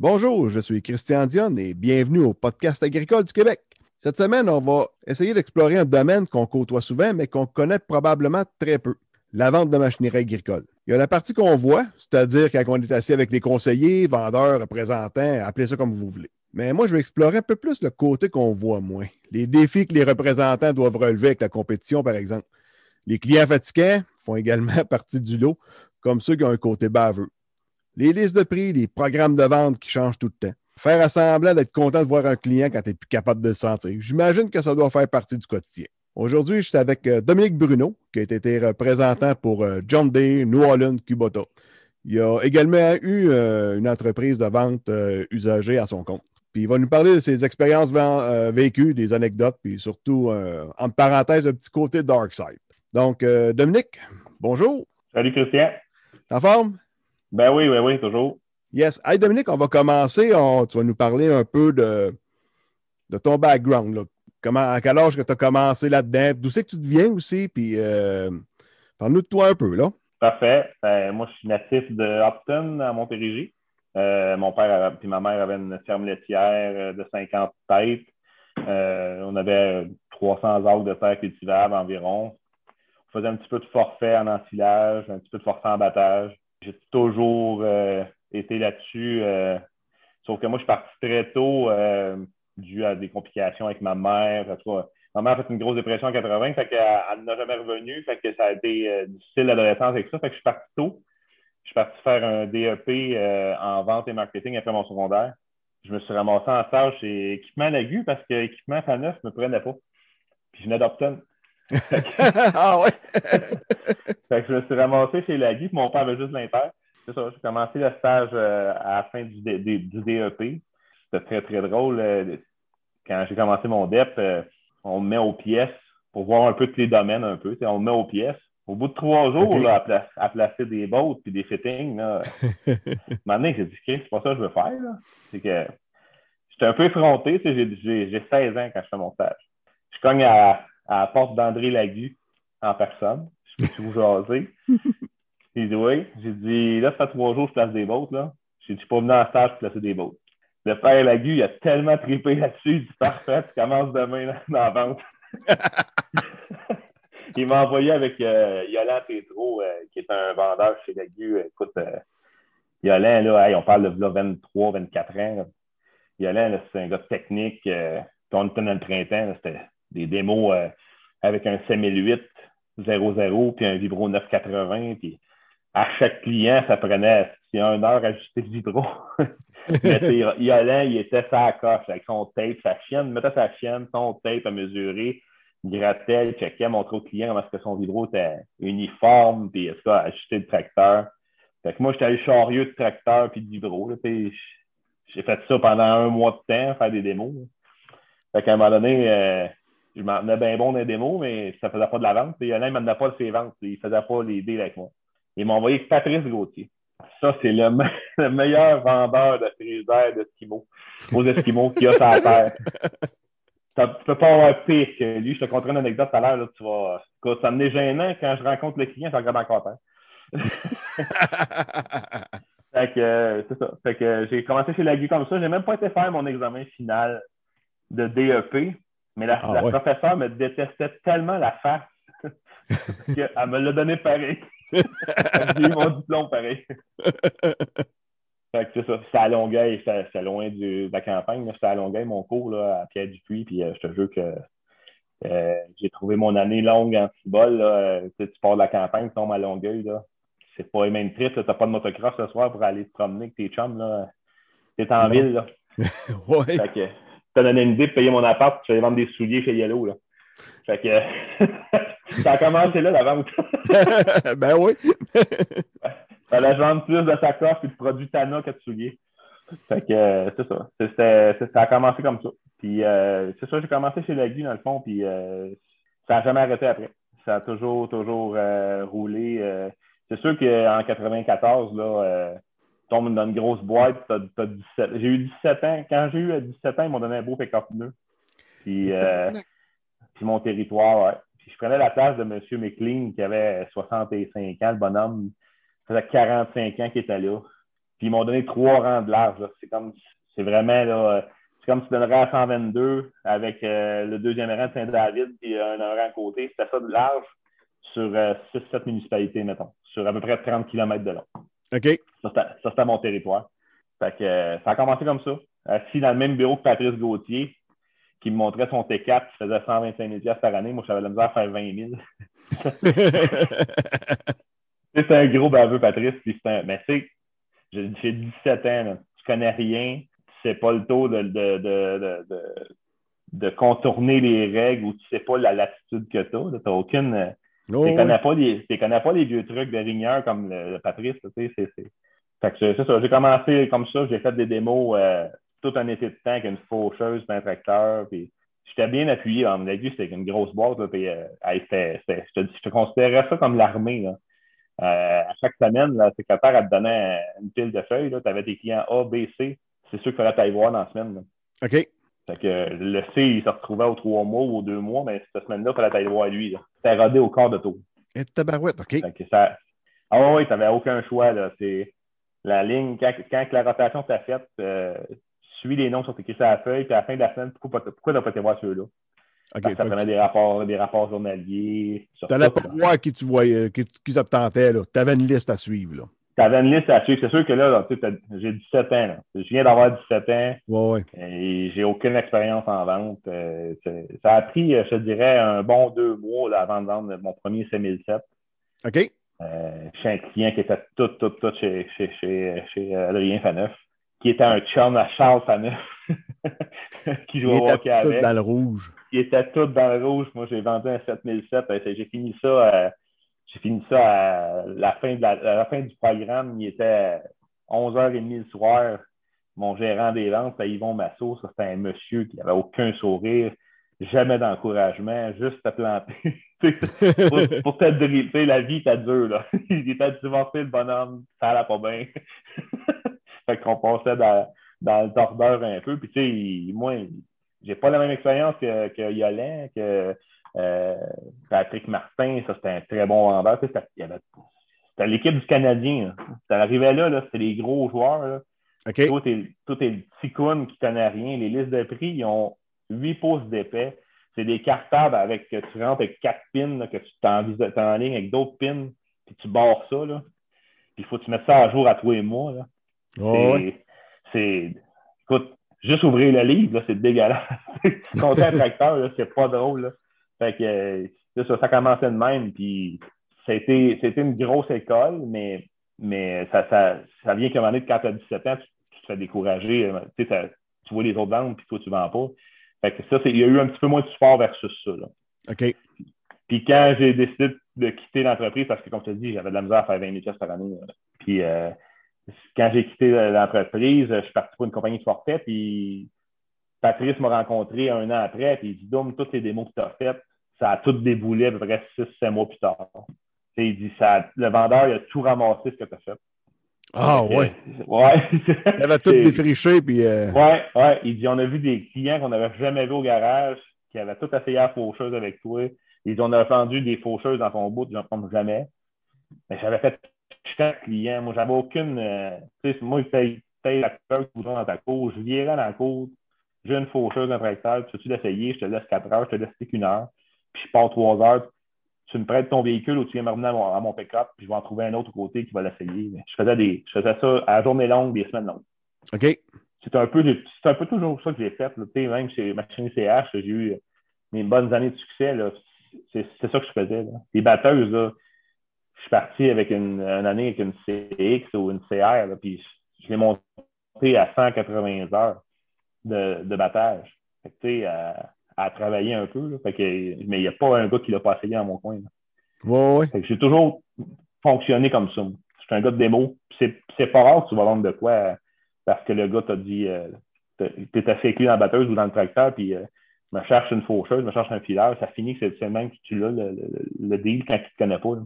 Bonjour, je suis Christian Dion et bienvenue au podcast agricole du Québec. Cette semaine, on va essayer d'explorer un domaine qu'on côtoie souvent, mais qu'on connaît probablement très peu, la vente de machinerie agricole. Il y a la partie qu'on voit, c'est-à-dire quand on est assis avec les conseillers, vendeurs, représentants, appelez ça comme vous voulez. Mais moi, je vais explorer un peu plus le côté qu'on voit moins. Les défis que les représentants doivent relever avec la compétition, par exemple. Les clients fatigués font également partie du lot, comme ceux qui ont un côté baveux les listes de prix, les programmes de vente qui changent tout le temps. Faire assemblant d'être content de voir un client quand tu n'es plus capable de le sentir. J'imagine que ça doit faire partie du quotidien. Aujourd'hui, je suis avec euh, Dominique Bruno, qui a été représentant pour euh, John Day, New Holland, Kubota. Il a également eu euh, une entreprise de vente usagée à son compte. Puis il va nous parler de ses expériences vécues, des anecdotes, puis surtout, en parenthèse, un petit côté dark side. Donc, Dominique, bonjour. Salut Christian. En forme? Ben oui, oui, oui, toujours. Yes. Hey Dominique, on va commencer. tu vas nous parler un peu de, de ton background. Comment, à quel âge que tu as commencé là-dedans? D'où c'est que tu deviens aussi? Puis euh, parle-nous de toi un peu, là. Parfait. Ben, moi, je suis natif de Hopton, à Montérégie. Euh, mon père et ma mère avaient une ferme laitière euh, de 50 têtes. on avait 300 acres de terre cultivable environ. On faisait un petit peu de forfait en ensilage, un petit peu de forfait en battage. J'ai toujours euh, été là-dessus. Euh, sauf que moi, je suis parti très tôt euh, dû à des complications avec ma mère. ma mère a fait une grosse dépression en 80, fait qu'elle n'a jamais revenu. Fait que ça a été difficile l'adolescence avec ça. Fait que je suis parti tôt. Je suis parti faire un DEP en vente et marketing après mon secondaire. Je me suis ramassé en stage chez Équipement Lagu parce que Équipement Faneuf ne me prenait pas. Puis je venais d'Opton. Ah ouais? fait que je me suis ramassé chez la puis mon père avait juste l'inter. C'est ça, j'ai commencé le stage euh, à la fin du, du DEP. C'était très, très drôle. Euh, quand j'ai commencé mon DEP, euh, on me met aux pièces pour voir un peu tous les domaines un peu. On me met aux pièces. Au bout de trois jours, à, placer des bottes puis des fittings, là, maintenant, j'ai dit, c'est pas ça que je veux faire. C'est que j'étais un peu effronté. J'ai 16 ans quand je fais mon stage. Je cogne à à la porte d'André Lagu en personne. Je me suis vous jaser? Il dit oui. J'ai dit là, ça fait trois jours que je place des bottes. Là. J'ai dit, je suis pas venu en stage pour placer des bottes. Le père Lagu, il a tellement trippé là-dessus. Il dit parfait, tu commences demain dans, la vente. il m'a envoyé avec euh, Petro, euh, qui est un vendeur chez Lagu. Écoute, euh, Yolande, là, on parle de 23, 24 ans. Yolande, c'est un gars technique. Euh, on était dans le printemps, c'était des démos euh, avec un 5008 00 puis un Vibro 980. Puis à chaque client, ça prenait une heure à ajuster le Vibro. Yolin, il était sa coche avec son tape, sa chienne, mettait sa chienne, son tape à mesurer, grattait, il checkait, montrait au client comment que son vibro était uniforme, puis est-ce ajuster le tracteur. Fait que moi, j'étais allé chariot de tracteur puis de vibro. J'ai fait ça pendant un mois de temps, faire des démos. Fait qu'à un moment donné, euh, je m'en tenais bien bon dans les démos, mais ça ne faisait pas de la vente. Il y en a, il ne pas de ses ventes. Il ne faisait pas les deals avec moi. Il m'a envoyé Patrice Gauthier. Ça, c'est le, meilleur vendeur de frigidaire d'Eskimo, aux Esquimaux qu'il y a sur la terre. Tu ne peux pas avoir pire que lui. Je te conterai une anecdote tout à l'heure. Tu vas... Ça me gênant quand je rencontre le client, je regarde encore terre. fait que, euh, c'est ça. Fait que j'ai commencé chez Lagui comme ça. J'ai même pas été faire mon examen final de DEP. Mais la, ah, professeure me détestait tellement la face qu'elle me l'a donné pareil. J'ai eu mon diplôme pareil. fait que c'est ça. C'était à Longueuil, c'était loin de la campagne. C'était à Longueuil, mon cours là, à Pierre Dupuis. Puis euh, je te jure que euh, j'ai trouvé mon année longue en cibole. Euh, tu pars de la campagne, tu tombes à Longueuil. Là. C'est pas les mêmes trip. Tu n'as pas de motocross ce soir pour aller te promener avec tes chums. Tu es en ville. Là. ouais. Fait que, donner une idée de payer mon appart, je vais vendre des souliers chez Yellow. Là. Fait que ça a commencé là la vente. ben oui. Fallait vendre plus de sacoches et de produits Tana que de souliers. Fait que c'est ça. Ça a commencé comme ça. Puis euh, c'est ça, j'ai commencé chez Lagui dans le fond, puis euh, ça n'a jamais arrêté après. Ça a toujours, toujours euh, roulé. c'est sûr qu'en 94, là, tombes dans une grosse boîte, t'as, as 17. J'ai eu 17 ans. Quand j'ai eu 17 ans, ils m'ont donné un beau pick-up. Puis, euh, puis mon territoire, ouais. Puis je prenais la place de M. McLean qui avait 65 ans, le bonhomme. Ça faisait 45 ans qu'il était là. Puis ils m'ont donné trois rangs de large. C'est comme, c'est vraiment, là, c'est comme si tu donnerais à 122 avec euh, le deuxième rang de Saint-David et un, rang à côté. C'était ça de large sur 6-7 euh, municipalités, mettons, sur à peu près 30 km de long. OK. Ça, c'était mon territoire. Fait que, euh, ça a commencé comme ça. Assis dans le même bureau que Patrice Gauthier, qui me montrait son T4 qui faisait 125 000 par année. Moi, j'avais la misère à faire 20 000. c'est un gros baveux, Patrice. Puis un... Mais tu sais, j'ai 17 ans. Tu connais rien. Tu sais pas le taux de, de, de, de, contourner les règles ou tu sais pas la latitude que tu as. Tu n'as aucune. Oh, tu connais, pas les, connais pas les vieux trucs de rigneur comme le, Patrice. Tu sais, c'est, fait que c'est ça. J'ai commencé comme ça. J'ai fait des démos euh, tout un été de temps avec une faucheuse, un tracteur. Puis j'étais bien appuyé. À mon avis, c'était une grosse boîte. puis, euh, je, te, je, te, considérais ça comme l'armée. Euh, à chaque semaine, le secrétaire elle te donnait une pile de feuilles. Tu avais tes clients A, B, C. C'est sûr qu'il fallait t'aller voir dans la semaine. OK. Fait que le C, il se retrouvait aux trois mois ou aux deux mois, mais cette semaine-là, il fallait aller voir lui. C'était rodé au corps de tour. Et tabarouette, OK. ça... Ah oui, tu n'avais aucun choix. Là. C'est la ligne, quand, quand la rotation s'est faite, euh, suis les noms qui sont écrits sur la feuille, puis à la fin de la semaine, pourquoi, pourquoi tu n'as pas été voir ceux-là? Okay, ça prenait des rapports, des rapports journaliers. Tu n'allais pas voir qui tu voyais, qui, qui ça te tentait. Tu avais une liste à suivre. Tu avais une liste à suivre. C'est sûr que là, j'ai 17 ans. Là. Je viens d'avoir 17 ans. Ouais, ouais. Et j'ai aucune expérience en vente. Euh, ça a pris, je dirais, un bon deux mois là, avant de vendre mon premier 5007. OK. Euh, chez un client qui était tout, tout, tout chez, chez, chez, chez Adrien Faneuf qui était un chum à Charles Faneuf, qui jouait au hockey avec. dans le rouge. Il était tout dans le rouge. Moi, j'ai vendu un 7007. J'ai fini ça, à, j'ai fini ça à la fin, de la, fin du programme. Il était 11h30 le soir. Mon gérant des ventes, c'était Yvon Massot. C'était un monsieur qui n'avait aucun sourire, jamais d'encouragement, juste à planter. pour, pour te driller, la vie était dure. Là. Il était divorcé, le bonhomme, ça allait pas bien. Fait qu'on passait dans, dans le tordeur un peu. Puis, tu sais, moi, j'ai pas la même expérience que, que Yolin, que euh, Patrick Martin. Ça, c'était un très bon vendeur. C'était l'équipe du Canadien. Ça arrivait là, là c'était les gros joueurs. Là. Okay. Tout, est, tout est le petit coon qui connaît rien. Les listes de prix, ils ont 8 pouces d'épais. C'est des cartables avec que tu rentres avec quatre pins, que tu t'en en ligne avec d'autres pins, puis tu barres ça. Là. Puis il faut que tu mettes ça à jour à toi et moi. Là. C'est. Écoute, juste ouvrir le livre, c'est dégueulasse. Compter un tracteur, c'est pas drôle. Fait que ça, ça commençait de même. Puis c'était une grosse école, mais, mais ça, ça, ça vient qu'à un moment donné, quand tu as 17 ans, tu, te fais décourager. Euh, tu vois les autres vendre, puis toi, tu vends pas. Fait que ça, il y a eu un petit peu moins de support versus ça. Là. OK. Puis quand j'ai décidé de quitter l'entreprise, parce que comme je te dis, j'avais de la misère à faire 20 000 par année. Puis euh, quand j'ai quitté l'entreprise, je suis parti pour une compagnie de forfait, puis Patrice m'a rencontré un an après, puis il dit Dom, toutes les démos que tu as faites, ça a tout déboulé à peu près 6-7 mois plus tard. il dit ça, le vendeur il a tout ramassé ce que tu as fait. Ah ouais. ouais. il avait tout défriché. Puis, euh... Ouais, ouais. Il dit on a vu des clients qu'on n'avait jamais vus au garage, qui avaient tout essayé à faucheuse avec toi. Il dit on a vendu des faucheuses dans ton bout, j'en prends jamais. Mais j'avais fait chaque client. Moi, j'avais aucune. Euh, tu sais, moi, il paye, la couleur dans ta cour. Je virais dans la cour. J'ai une faucheuse, un tracteur. Tu veux-tu l'essayer? Je te laisse 4 heures. Je te laisse qu'une heure. Puis je pars 3 heures. Tu me prêtes ton véhicule ou tu viens me revenir à mon, pick-up. Puis je vais en trouver un autre côté qui va l'essayer. Je faisais, des, je faisais ça à journée longue, des semaines longues. OK. C'est un peu, c'est un peu toujours ça que j'ai fait. sais, même chez Machine CH, j'ai eu mes bonnes années de succès. C'est ça que je faisais. Là. Les batteuses, là, je suis parti avec une, année avec une CX ou une CR, puis je l'ai monté à 180 heures de, de battage. Fait que, à, à travailler un peu. Là, fait que, mais il n'y a pas un gars qui l'a pas essayé dans mon coin. Ouais, ouais. J'ai toujours fonctionné comme ça. Je suis un gars de démo. C'est pas rare que tu vas vendre de quoi parce que le gars t'a dit euh, tu es assez dans la batteuse ou dans le tracteur, puis euh, me cherche une faucheuse, me cherche un fileur, ça finit que c'est le même que tu l'as, le, le, deal, quand tu ne te connais pas.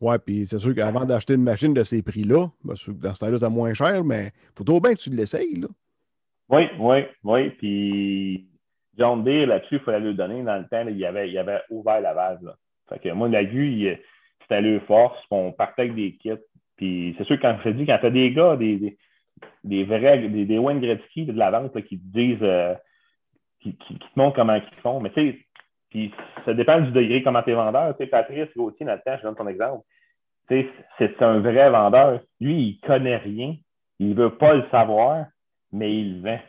Ouais, puis c'est sûr qu'avant d'acheter une machine de ces prix-là, ben, dans ce temps-là, c'est moins cher, mais il faut trop bien que tu l'essayes. Là. Oui, oui, oui. Puis John Deere, là-dessus, il fallait lui donner. Dans le temps, il, avait, il avait ouvert la. Là. Fait que moi, l'aiguille, c'était le force. On partait avec des kits. Puis c'est sûr, quand je dis, quand tu as des gars, des, des, vrais, des, des Wayne Gretzky de la vente qui te disent, euh, qui, qui, te montrent comment ils font. Mais tu sais, puis ça dépend du degré comment tu es vendeur. Tu sais, Patrice Gauthier, Nathan, je donne ton exemple. Tu sais, c'est un vrai vendeur. Lui, il connaît rien. Il veut pas le savoir, mais il le vend.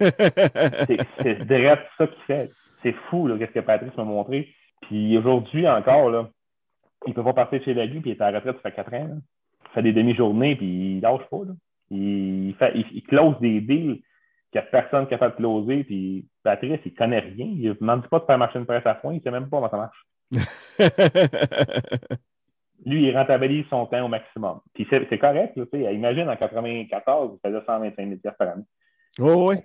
C'est direct ça qu'il fait. C'est fou, qu'est-ce que Patrice m'a montré. Puis aujourd'hui encore, là, il peut pas partir chez Lagu, puis il est à la retraite, ça fait quatre ans. Il fait des demi-journées, puis il lâche pas. Là. Il, fait, il, close des deals qu'il n'y a personne fait de closer. Puis Patrice, il ne connaît rien. Il ne demande pas de faire marcher une presse à foin. Il ne sait même pas comment ça marche. Lui, il rentabilise son temps au maximum. Puis c'est correct. Là, imagine, en 94, il faisait 125 000 par année. Oh, oui.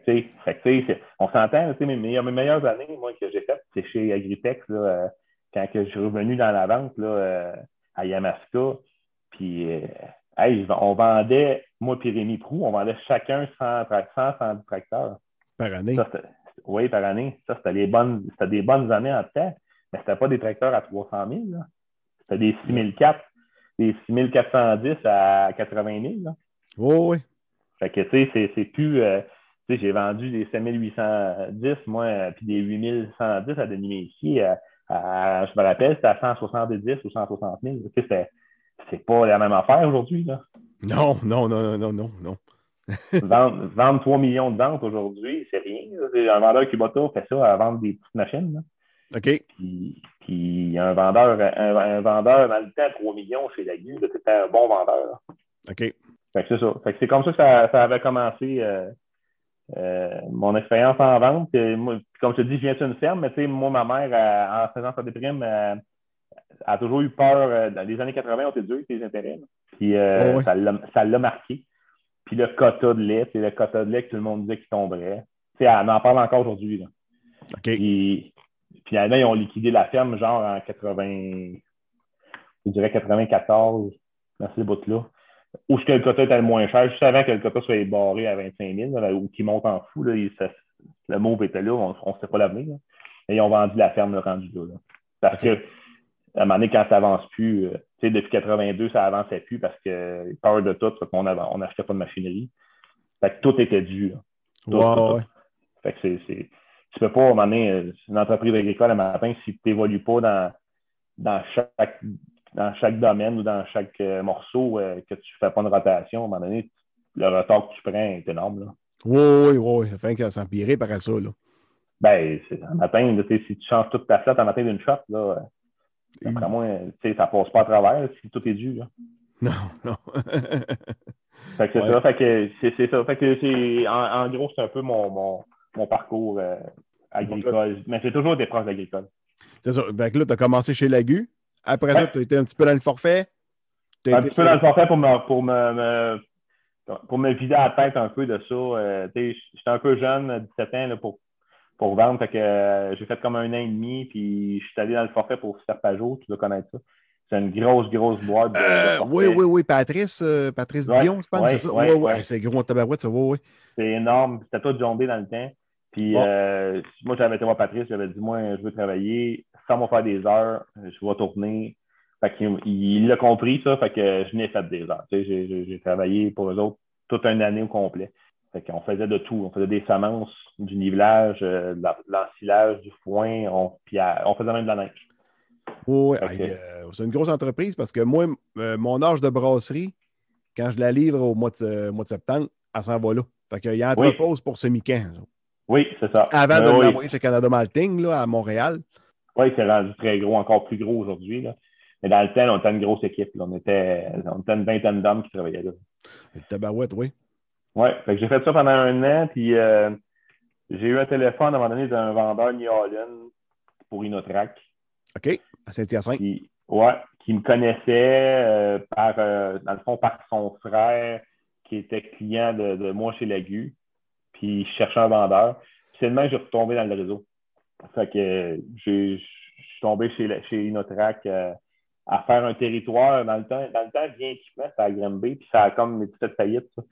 On s'entend, mes, mes meilleures années, moi, que j'ai faites, c'est chez Agritex, là, euh, quand que je suis revenu dans la vente là, euh, à Yamaska. Puis, euh, on vendait, moi et Rémi Prou, on vendait chacun 100, 100 tracteurs. Par année? oui, par année. Ça, c'était des bonnes, des bonnes années en temps. Mais c'était pas des tracteurs à 300 000. C'était des 6004, des 6410 à 80 000. Oh, oui. Fait que, tu sais, c'est plus. Euh, tu sais, j'ai vendu des 5810, moi, puis des 8110 à Denis Messier. À, je me rappelle, c'était à 170 ou 160 000. C'était c'est pas la même affaire aujourd'hui. Non, non, non, non, non, non. vendre, 3 millions de ventes aujourd'hui, c'est rien. Un vendeur qui tout fait ça à vendre des petites machines. OK. Puis, un vendeur, un, vendeur dans le temps, 3 millions chez la c'était un bon vendeur. OK. Fait que c'est ça. Fait que c'est comme ça que ça, ça avait commencé euh, euh, mon expérience en vente. comme je te dis, je viens d'une ferme, mais moi, ma mère, en faisant sa déprime, a toujours eu peur. Euh, dans les années 80, on était dur avec les intérêts. Puis euh, ça l'a marqué. Puis le quota de lait, c'est le quota de lait que tout le monde disait qu'il tomberait. sais, on en parle encore aujourd'hui. Puis, finalement, ils ont liquidé la ferme, genre en 80, je dirais 94, dans ces bouts-là. Où que le quota était le moins cher, juste avant que le quota soit barré à 25 000, ou qu'il monte en fou, là, le mot était là, on ne sait pas l'avenir. Et ils ont vendu la ferme le rendu là. Parce que à un moment donné, quand ça avance plus, euh, tu sais, depuis 82, ça avançait plus parce que peur de tout, on n'achetait pas de machinerie. Fait que tout était dû. Tout, Fait que c'est, c'est, tu peux pas, à un moment donné, euh, une entreprise agricole le matin, si tu n'évolues pas dans, dans, chaque, dans chaque domaine ou dans chaque euh, morceau, que tu ne fais pas de rotation, à un moment donné, le retard que tu prends est énorme. Là. Oui, oui, oui. Ça fait que ça par ça. Là. Ben, un matin, si tu changes toute ta flotte un matin d'une shot, là, après moi, ça passe pas à travers si tout est dû. Là. Non, non. fait que c'est ça. Fait que c'est ça. Fait que c'est en, gros, c'est un peu mon, mon, mon parcours euh, agricole. Mais c'est toujours des proches agricoles. C'est ça. Fait que là, tu as commencé chez Lagu? Après ça, tu as été un petit peu dans le forfait. Un petit peu dans le forfait pour me, pour me, pour me vider la tête un peu de ça. Euh, J'étais un peu jeune, 17 ans, là, pour pour vendre. Fait que euh, j'ai fait comme un an et demi, puis je suis allé dans le forfait pour Serpageau, tu dois connaître ça. C'est une grosse, grosse boîte. Euh, oui, oui, oui. Patrice, euh, Patrice Dion, je pense, c'est ça? Oui, oui. C'est gros en tabarouette, ça. Oui, oui. C'est énorme. C'était tout jondé dans le temps. Puis moi, j'avais été voir Patrice, j'avais dit, moi, je veux travailler sans me faire des heures, je vais tourner. Fait qu'il il l'a compris, ça, fait que je n'ai fait des heures. J'ai travaillé pour eux autres toute une année au complet. Fait qu'on faisait de tout. On faisait des semences, du nivelage, euh, de l'ensilage, du foin, on, puis on faisait même de la neige. Oui, euh, c'est une grosse entreprise parce que moi, euh, mon âge de brasserie, quand je la livre au mois de, mois de septembre, elle s'en va là. Fait qu'il y a entrepose pour semi-camp. Oui, c'est ça. Avant de oui. l'envoyer chez Canada Malting, là, à Montréal. Oui, c'est rendu très gros, encore plus gros aujourd'hui. Mais dans le temps, on était une grosse équipe. On, était, on était une vingtaine d'hommes qui travaillaient là. Et tabarouette, oui. Oui, j'ai fait ça pendant un an, puis euh, j'ai eu un téléphone à un moment donné d'un vendeur New Orleans pour Inotrac. OK, à Saint-Hyacinthe. Oui, qui me connaissait euh, par, euh, dans le fond, par son frère qui était client de, moi chez Lagu, puis je cherchais un vendeur. Puis que j'ai retombé dans le réseau. Fait que je suis tombé chez, chez Inotrac à faire un territoire. Dans le temps, dans le temps bien équipement, c'était à Granby, puis ça a comme fait faillite. Ça.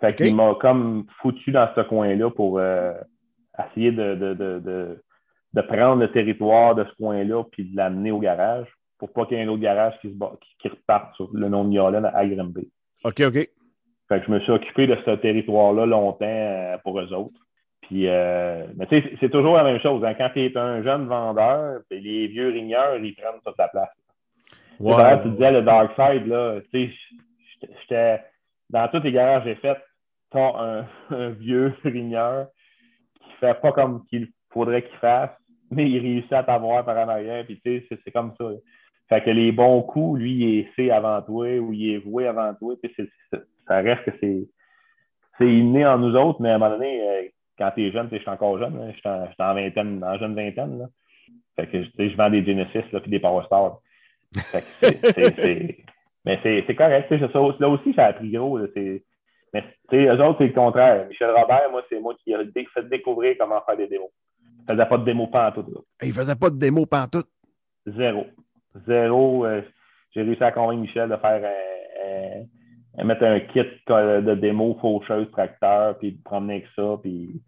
Fait qu'il m'a comme foutu dans ce coin-là pour euh, essayer de, de, de, de, prendre le territoire de ce coin-là puis de l'amener au garage. pour pas qu'il y ait un autre garage qui, se qui, reparte sur le nom de New à Grimby. OK, OK. Fait que je me suis occupé de ce territoire-là longtemps euh, pour eux autres. Puis, euh, mais tu sais, c'est toujours la même chose. Hein. Quand tu es un jeune vendeur, les vieux rigneurs, ils prennent toute la place. Ouais. Tu disais le dark side, là, tu sais, j'étais dans tous les garages que j'ai fait, t'as un, un, vieux rigneur qui fait pas comme qu'il faudrait qu'il fasse, mais il réussit à t'avoir par en arrière, puis tu sais, c'est comme ça. Fait que les bons coups, lui, il est fait avant toi ou il est voué avant toi. ça reste que c'est inné en nous autres, mais à un moment donné, euh, quand tu es jeune, je suis encore jeune, je suis en, en, vingtaine, en jeune vingtaine. Là. Fait que je vends des Genesis là, puis des Power Stars. mais c'est correct. là aussi, ça a pris gros. Là, mais eux autres, c'est le contraire. Michel Robert, moi, c'est moi qui ai fait découvrir comment faire des démos. Il ne faisait pas de démo pantoute. Il faisait pas de démo pantoute? Zéro. Zéro. Euh, j'ai réussi à convaincre Michel de faire un, mettre un kit de démo faucheuse tracteur, puis promener avec ça, puis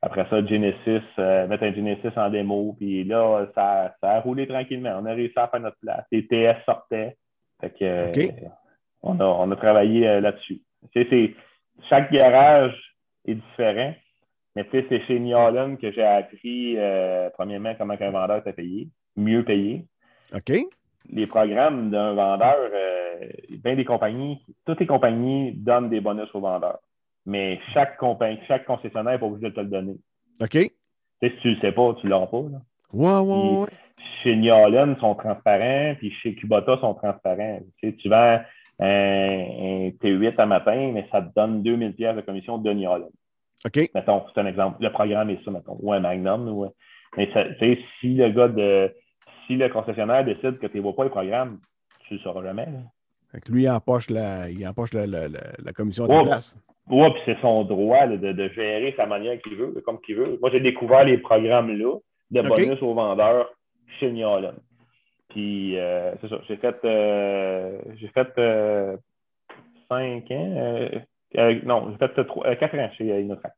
après ça, Genesis, euh, mettre un Genesis en démo, puis là, ça, ça, a roulé tranquillement. On a réussi à faire notre place. Les TS sortaient. Fait que, euh, on, a, on a travaillé là-dessus. chaque garage est différent. Mais tu sais, c'est chez New que j'ai appris, premièrement, comment un vendeur t'a payé, mieux payé. OK. Les programmes d'un vendeur, euh, bien des compagnies, toutes les compagnies donnent des bonus aux vendeurs. Mais chaque compagnie, chaque concessionnaire n'est pas obligé de te le donner. OK. si tu ne le sais pas, tu ne l'auras pas. Là. Ouais, ouais, ouais. Chez ils sont transparents, puis chez Kubota, ils sont transparents. Tu, sais, tu vends un, T8 à matin, mais ça te donne 2000 pièces de commission de New OK. Mettons, c'est un exemple. Le programme est ça, mettons. Ou un Magnum. Ou, mais ça, si le gars de si le concessionnaire décide que tu ne vois pas le programme, tu ne le sauras jamais. lui, il empoche la, il empoche la, la, commission de place. Oui, puis c'est son droit de, de, gérer sa manière qu'il veut, comme qu'il veut. Moi, j'ai découvert les programmes-là de bonus aux vendeurs chez New Puis, euh, c'est ça, j'ai fait, euh, j'ai fait euh, cinq ans, non, j'ai fait quatre ans chez Innotrack.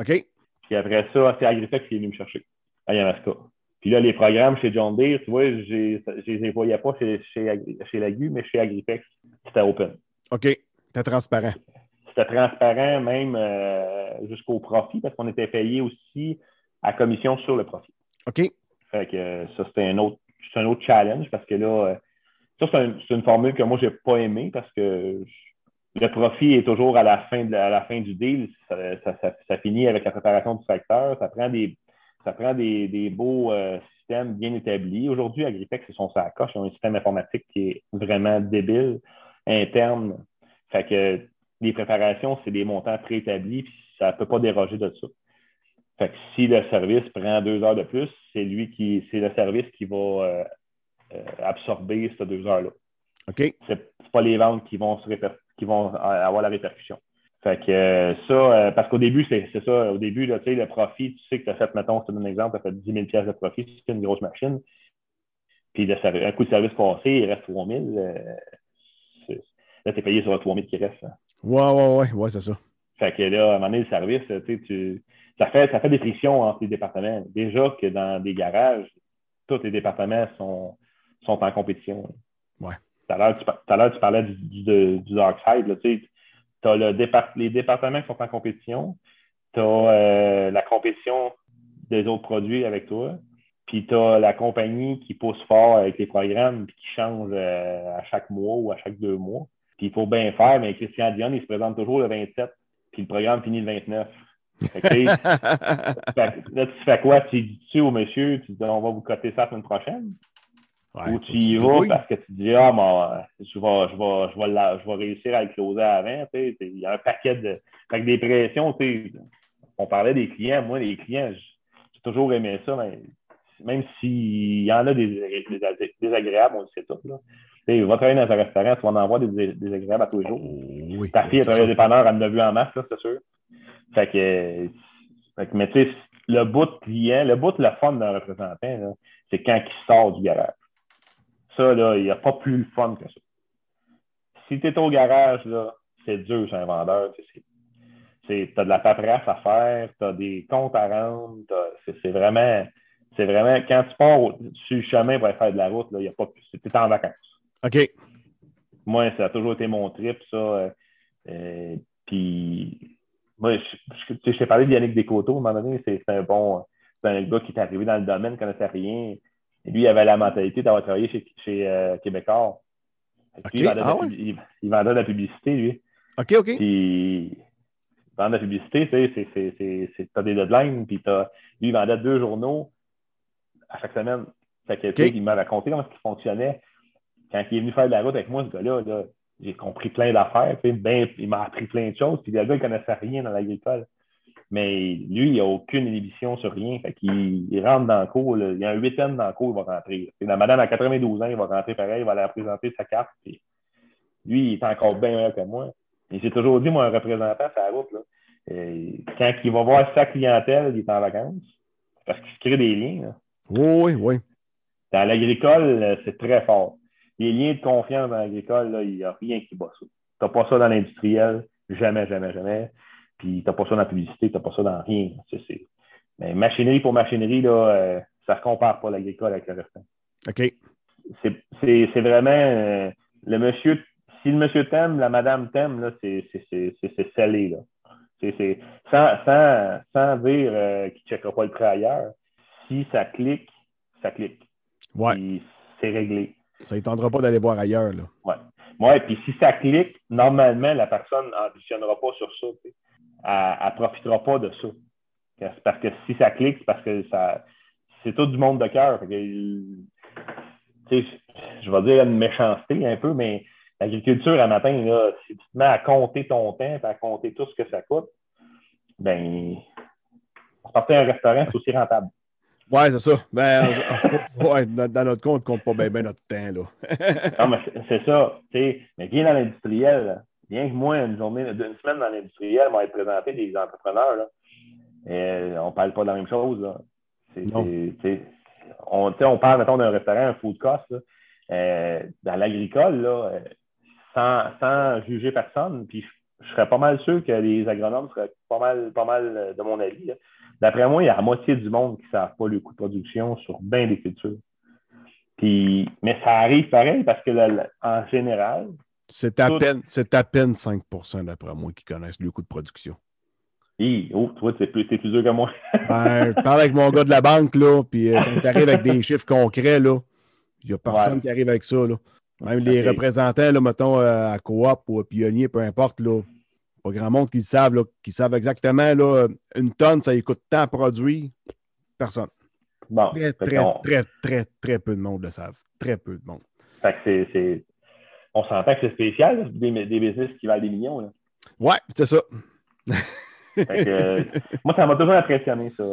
OK. Puis après ça, c'est Agritex qui est venu me chercher à Yamaska. Puis là, les programmes chez John Deere, tu vois, je ne les voyais pas chez, chez, chez Lagu, mais chez Agripex, c'était open. OK. C'était transparent. C'était transparent même euh, jusqu'au profit parce qu'on était payé aussi à commission sur le profit. OK. Fait que ça, c'était un autre, un autre challenge parce que là, euh, ça, c'est une formule que moi, je n'ai pas aimée parce que le profit est toujours à la fin, de la, à la fin du deal. Ça, ça, ça, finit avec la préparation du facteur. Ça prend des ça prend des, beaux euh, systèmes bien établis. Aujourd'hui, Agripex, c'est son sacoche. Ils ont un système informatique qui est vraiment débile, interne. Fait que les préparations, c'est des montants préétablis, puis ça ne peut pas déroger de ça. Fait que si le service prend deux heures de plus, c'est lui qui, c'est le service qui va euh, euh, absorber ces deux heures-là. OK. C'est pas les ventes qui vont, se qui vont avoir la répercussion. Fait que euh, ça, euh, parce qu'au début, c'est ça, au début, là, le profit, tu sais que tu as fait, mettons, je te donne un exemple, tu as fait 10 000 de profit, c'est une grosse machine. Puis le, un coup de service passé, il reste 3 000. Euh, là, tu es payé sur les 3 000 qui restent. Hein. Ouais, ouais, ouais, ouais, c'est ça. Fait que là, à un moment donné, le service, tu ça fait, ça fait des frictions entre les départements. Déjà que dans des garages, tous les départements sont, sont en compétition. Ouais. Tout à l'heure, tu, tu, parlais du, du, du dark side. Là, tu as le les départements qui sont en compétition, tu as euh, la compétition des autres produits avec toi, puis tu as la compagnie qui pousse fort avec les programmes puis qui change euh, à chaque mois ou à chaque deux mois. Puis il faut bien faire, mais Christian Dion, il se présente toujours le 27, puis le programme finit le 29. là, tu fais quoi? Tu dis au monsieur, tu dis on va vous coter ça la semaine prochaine? Ou tu y vas parce que tu dis, ah, moi, je vais, je, vais, je, vais je vais réussir à le closer avant. Il y a un paquet de. Avec des pressions, on parlait des clients. Moi, les clients, j'ai toujours aimé ça, mais même s'il y en a des, désagréables, on le sait tout. Là. Tu vas travailler dans un restaurant, tu vas en avoir des désagréables à tous les jours. Oh, Ta fille travaillé au dépanneur, elle en a vu en masse, c'est sûr. Fait que, fait que mais tu sais, le bout de client, le bout de la fun d'un représentant, c'est quand il sort du garage ça, il n'y a pas plus le fun que ça. Si tu es au garage, c'est dur c'est un vendeur. Tu as de la paperasse à faire, tu as des comptes à rendre, c'est vraiment, C'est vraiment, quand tu pars sur le chemin pour aller faire de la route, il n'y a pas plus. Tu en vacances. OK. Moi, ça a toujours été mon trip, ça. Euh, euh, puis, moi, je, je, t'ai parlé d'Yannick Descoteaux, à un moment donné, c'est un bon. C'est un gars qui est arrivé dans le domaine, ne connaissait rien. Et lui, il avait la mentalité d'avoir travaillé chez, chez euh, Québécois. il, vendait ah il, vendait de la publicité, lui. OK, OK. Puis, vendre de la publicité, c'est as des deadlines, puis as, lui, il vendait deux journaux à chaque semaine. Fait que, il m'a raconté comment ça fonctionnait. Quand il est venu faire de la route avec moi, ce gars-là, là, j'ai compris plein d'affaires. Ben, il m'a appris plein de choses. Puis le gars, il ne connaissait rien dans l'agricole. Mais lui, il n'a aucune inhibition sur rien. Fait qu'il il rentre dans le cours. Il y a un huitième dans le cours, il va rentrer. la madame à 92 ans, il va rentrer pareil, il va aller présenter sa carte. Puis lui, il est encore bien meilleur que moi. Et j'ai toujours dit, moi, un représentant, c'est la route. Là. quand il va voir sa clientèle, il est en vacances. Parce qu'il se crée des liens. Oui, oui. Dans l'agricole, c'est très fort. Les liens de confiance dans l'agricole, il n'y a rien qui bat ça. Tu n'as pas ça dans l'industriel, jamais, jamais, jamais. Puis tu n'as pas ça dans la publicité, tu n'as pas ça dans rien. Mais machinerie pour machinerie, là, euh, ça ne se compare pas l'agricole avec le restant. OK. C'est vraiment euh, le monsieur, si le monsieur t'aime, la madame t'aime, c'est scellé. Là. C'est, sans, sans, sans dire euh, qu'il ne checkera pas le prêt ailleurs, si ça clique, ça clique. Ouais. C'est réglé. Ça ne tendra pas d'aller voir ailleurs. Là. Ouais. Ouais, puis si ça clique, normalement, la personne n'ambitionnera pas sur ça. Elle ne profitera pas de ça. Parce que si ça clique, c'est parce que ça c'est tout du monde de cœur. Je vais dire une méchanceté un peu, mais l'agriculture, à matin, là, si tu te mets à compter ton temps, à compter tout ce que ça coûte, ben, porter un restaurant, c'est aussi rentable. Oui, c'est ça. Ben, ouais, dans notre compte, on ne compte pas bien, notre temps. Là. non, mais c'est ça. Mais viens dans l'industriel. Bien que moi, une journée, une semaine dans l'industriel, m'a présenté des entrepreneurs. Là. Et on ne parle pas de la même chose. Là. on, on parle, mettons, d'un restaurant, un food cost. Là. Euh, dans l'agricole, euh, sans, sans, juger personne, puis je, je, serais pas mal sûr que les agronomes seraient pas mal, pas mal de mon avis. D'après moi, il y a la moitié du monde qui ne savent pas le coût de production sur bien des cultures. Puis, mais ça arrive pareil parce que en général. C'est à, peine, à peine 5% d'après moi qui connaissent le coût de production. Oui, oh, toi, tu es plus, plus dur que moi. ben, je parle avec mon gars de la banque, là, puis euh, quand tu arrives avec des chiffres concrets, là, il n'y a personne qui arrive avec ça. Là. Même les représentants, là, mettons, euh, à coop ou à pionnier, peu importe, là, pas grand monde qui le savent, là, qui savent exactement là, une tonne, ça coûte tant à produire. Personne. Bon, très, très, très, très, très, peu de monde le savent. Très peu de monde. Fait que c'est. On s'entend que c'est spécial, des, des, business qui valent des millions. Là. Ouais, c'est ça. fait que, moi, ça m'a toujours impressionné, ça.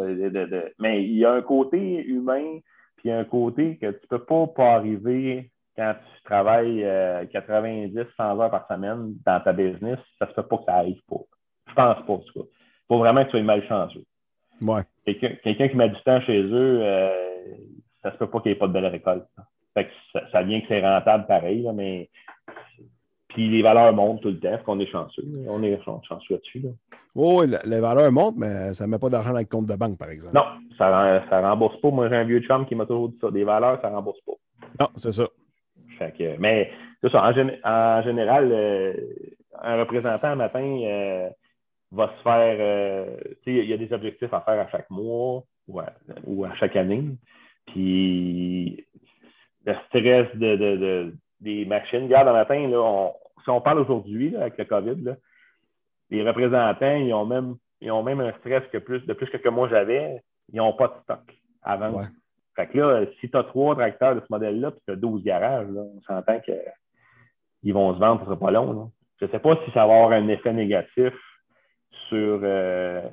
mais il y a un côté humain, puis un côté que tu ne peux pas, pas arriver quand tu travailles 90, euh, 100 heures par semaine dans ta business, ça se peut pas que ça arrive pas. Je pense pas, en tout cas. Il faut vraiment que tu sois malchanceux. Ouais. Quelqu'un qui met du temps chez eux, euh, ça se peut pas qu'il n'y ait pas de belle récolte. Fait que ça, vient que c'est rentable pareil, mais puis les valeurs montent tout le temps, qu'on est chanceux. On est chanceux là-dessus. Oui, les valeurs montent, mais ça ne met pas d'argent dans le compte de banque, par exemple. Non, ça ne rembourse pas. Moi, j'ai un vieux chum qui m'a toujours dit ça. Des valeurs, ça ne rembourse pas. Non, c'est ça mais en, général, euh, un représentant un matin euh, va se faire. Euh, il y a des objectifs à faire à chaque mois ou à, chaque année. Puis le stress de, des machines. Regarde, un matin, là, si on parle aujourd'hui avec le COVID, les représentants, ils ont même, ils ont même un stress que plus, de plus que, que moi j'avais. Ils n'ont pas de stock avant. Fait que là, si tu as trois tracteurs de ce modèle-là, puis tu as 12 garages, là, on s'entend qu'ils vont se vendre, ce pas long. Je ne sais pas si ça va avoir un effet négatif sur, euh,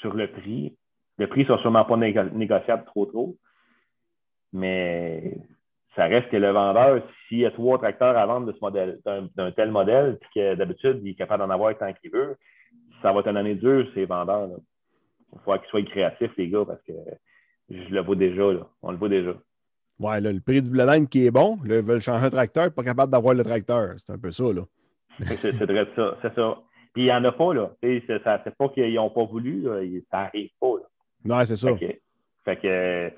sur le prix. Le prix ne sera sûrement pas négociable trop trop. Mais ça reste que le vendeur, s'il y a trois tracteurs à vendre de ce modèle, d'un tel modèle, puis que d'habitude, il est capable d'en avoir tant qu'il veut, ça va être une année dure, ces vendeurs. Il faut qu'ils soient créatifs, les gars, parce que je le vois déjà, là. On le voit déjà. Ouais, là, le prix du blé qui est bon, là, ils veulent changer un tracteur, pas capable d'avoir le tracteur. C'est un peu ça, là. c'est ça, c'est ça. Puis il n'y en a pas, là. C'est pas qu'ils n'ont pas voulu, là. ça n'arrive pas, là. Ouais, c'est ça. Fait que, fait que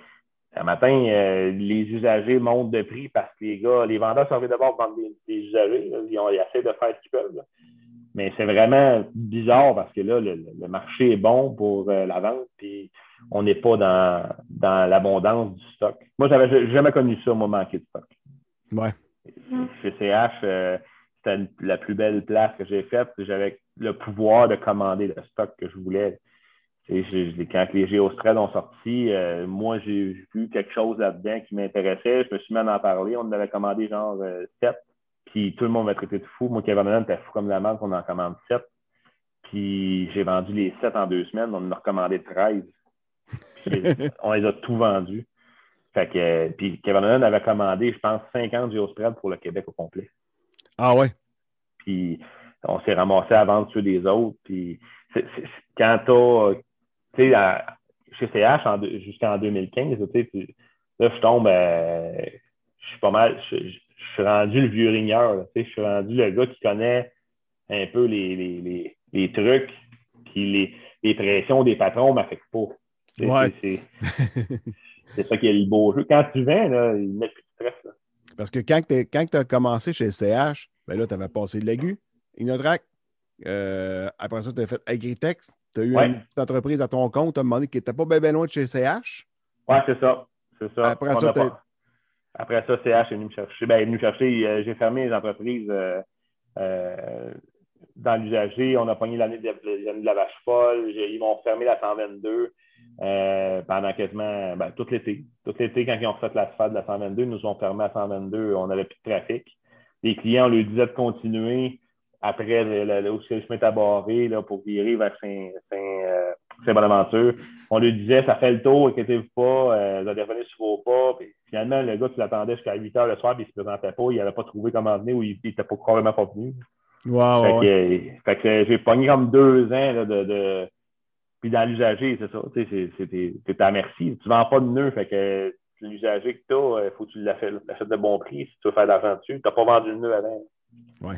un matin, euh, les usagers montent de prix parce que les gars, les vendeurs sont d'abord vendre des, des usagers. Ils, ont, ils essaient de faire ce qu'ils peuvent. Mais c'est vraiment bizarre parce que là, le, marché est bon pour euh, la vente, puis on n'est pas dans, dans l'abondance du stock. Moi, j'avais jamais connu ça, moi, manquer de stock. Ouais. Chez CH, euh, c'était la plus belle place que j'ai faite. J'avais le pouvoir de commander le stock que je voulais. Et quand les Géostrades ont sorti, euh, moi, j'ai vu quelque chose là-dedans qui m'intéressait. Je me suis mis à en parler. On en avait commandé genre 7. Euh, puis tout le monde m'a traité de fou. Moi, Kevin Allen était fou comme la merde qu'on en commande 7. Puis j'ai vendu les 7 en deux semaines. On en a recommandé 13. on les a tout vendus. Fait que, puis Kevin Allen avait commandé, je pense, 50 Geostrades pour le Québec au complet. Ah ouais? Puis on s'est ramassé à vendre ceux des autres. Puis quand tu tu sais, chez CH, jusqu'en 2015, tu sais, là, je tombe, euh, je suis pas mal, je, suis rendu le vieux rigneur, tu sais, je suis rendu le gars qui connaît un peu les, les, les, les trucs, puis les, les, pressions des patrons ne m'affectent pas. Ouais. C'est ça qui est le beau jeu. Quand tu viens, là, il met plus de stress. Là. Parce que quand tu as commencé chez CH, ben là, tu avais passé de l'aigu, Ignotrac. Euh, après ça, tu as fait Agritex. Tu as eu une petite entreprise à ton compte, tu as demandé qu'il n'était pas bien, loin de chez CH. Oui, c'est ça. C'est ça. Après ça, Après ça, CH est venu me chercher. Ben, est venu me chercher. Euh, j'ai fermé les entreprises euh, euh, dans l'usager. On a pogné l'année de, de, la vache folle. Ils m'ont fermé la 122 pendant quasiment ben, tout l'été. Tout l'été, quand ils ont fait l'asphalte de la 122, ils nous ont fermé à 122. On n'avait plus de trafic. Les clients, on leur disait de continuer après le, le, où je m'étais barré là, pour virer vers Saint-Bonaventure. Euh, on lui disait, ça fait le tour, inquiétez-vous pas, euh, vous allez revenir sur vos pas. Puis, finalement, le gars, tu l'attendais jusqu'à 8 heures le soir, puis il ne se présentait pas, il n'avait pas trouvé comment venir ou il n'était pas probablement pas venu. Wow, fait, que, que j'ai pogné comme deux ans là, de, de, Puis dans l'usager, c'est ça. Tu sais, c'est à merci. Tu ne vends pas de nœud. Fait que l'usager que tu as, il faut que tu l'achètes de bon prix si tu veux faire de l'argent dessus. Tu n'as pas vendu le nœud avant. Ouais.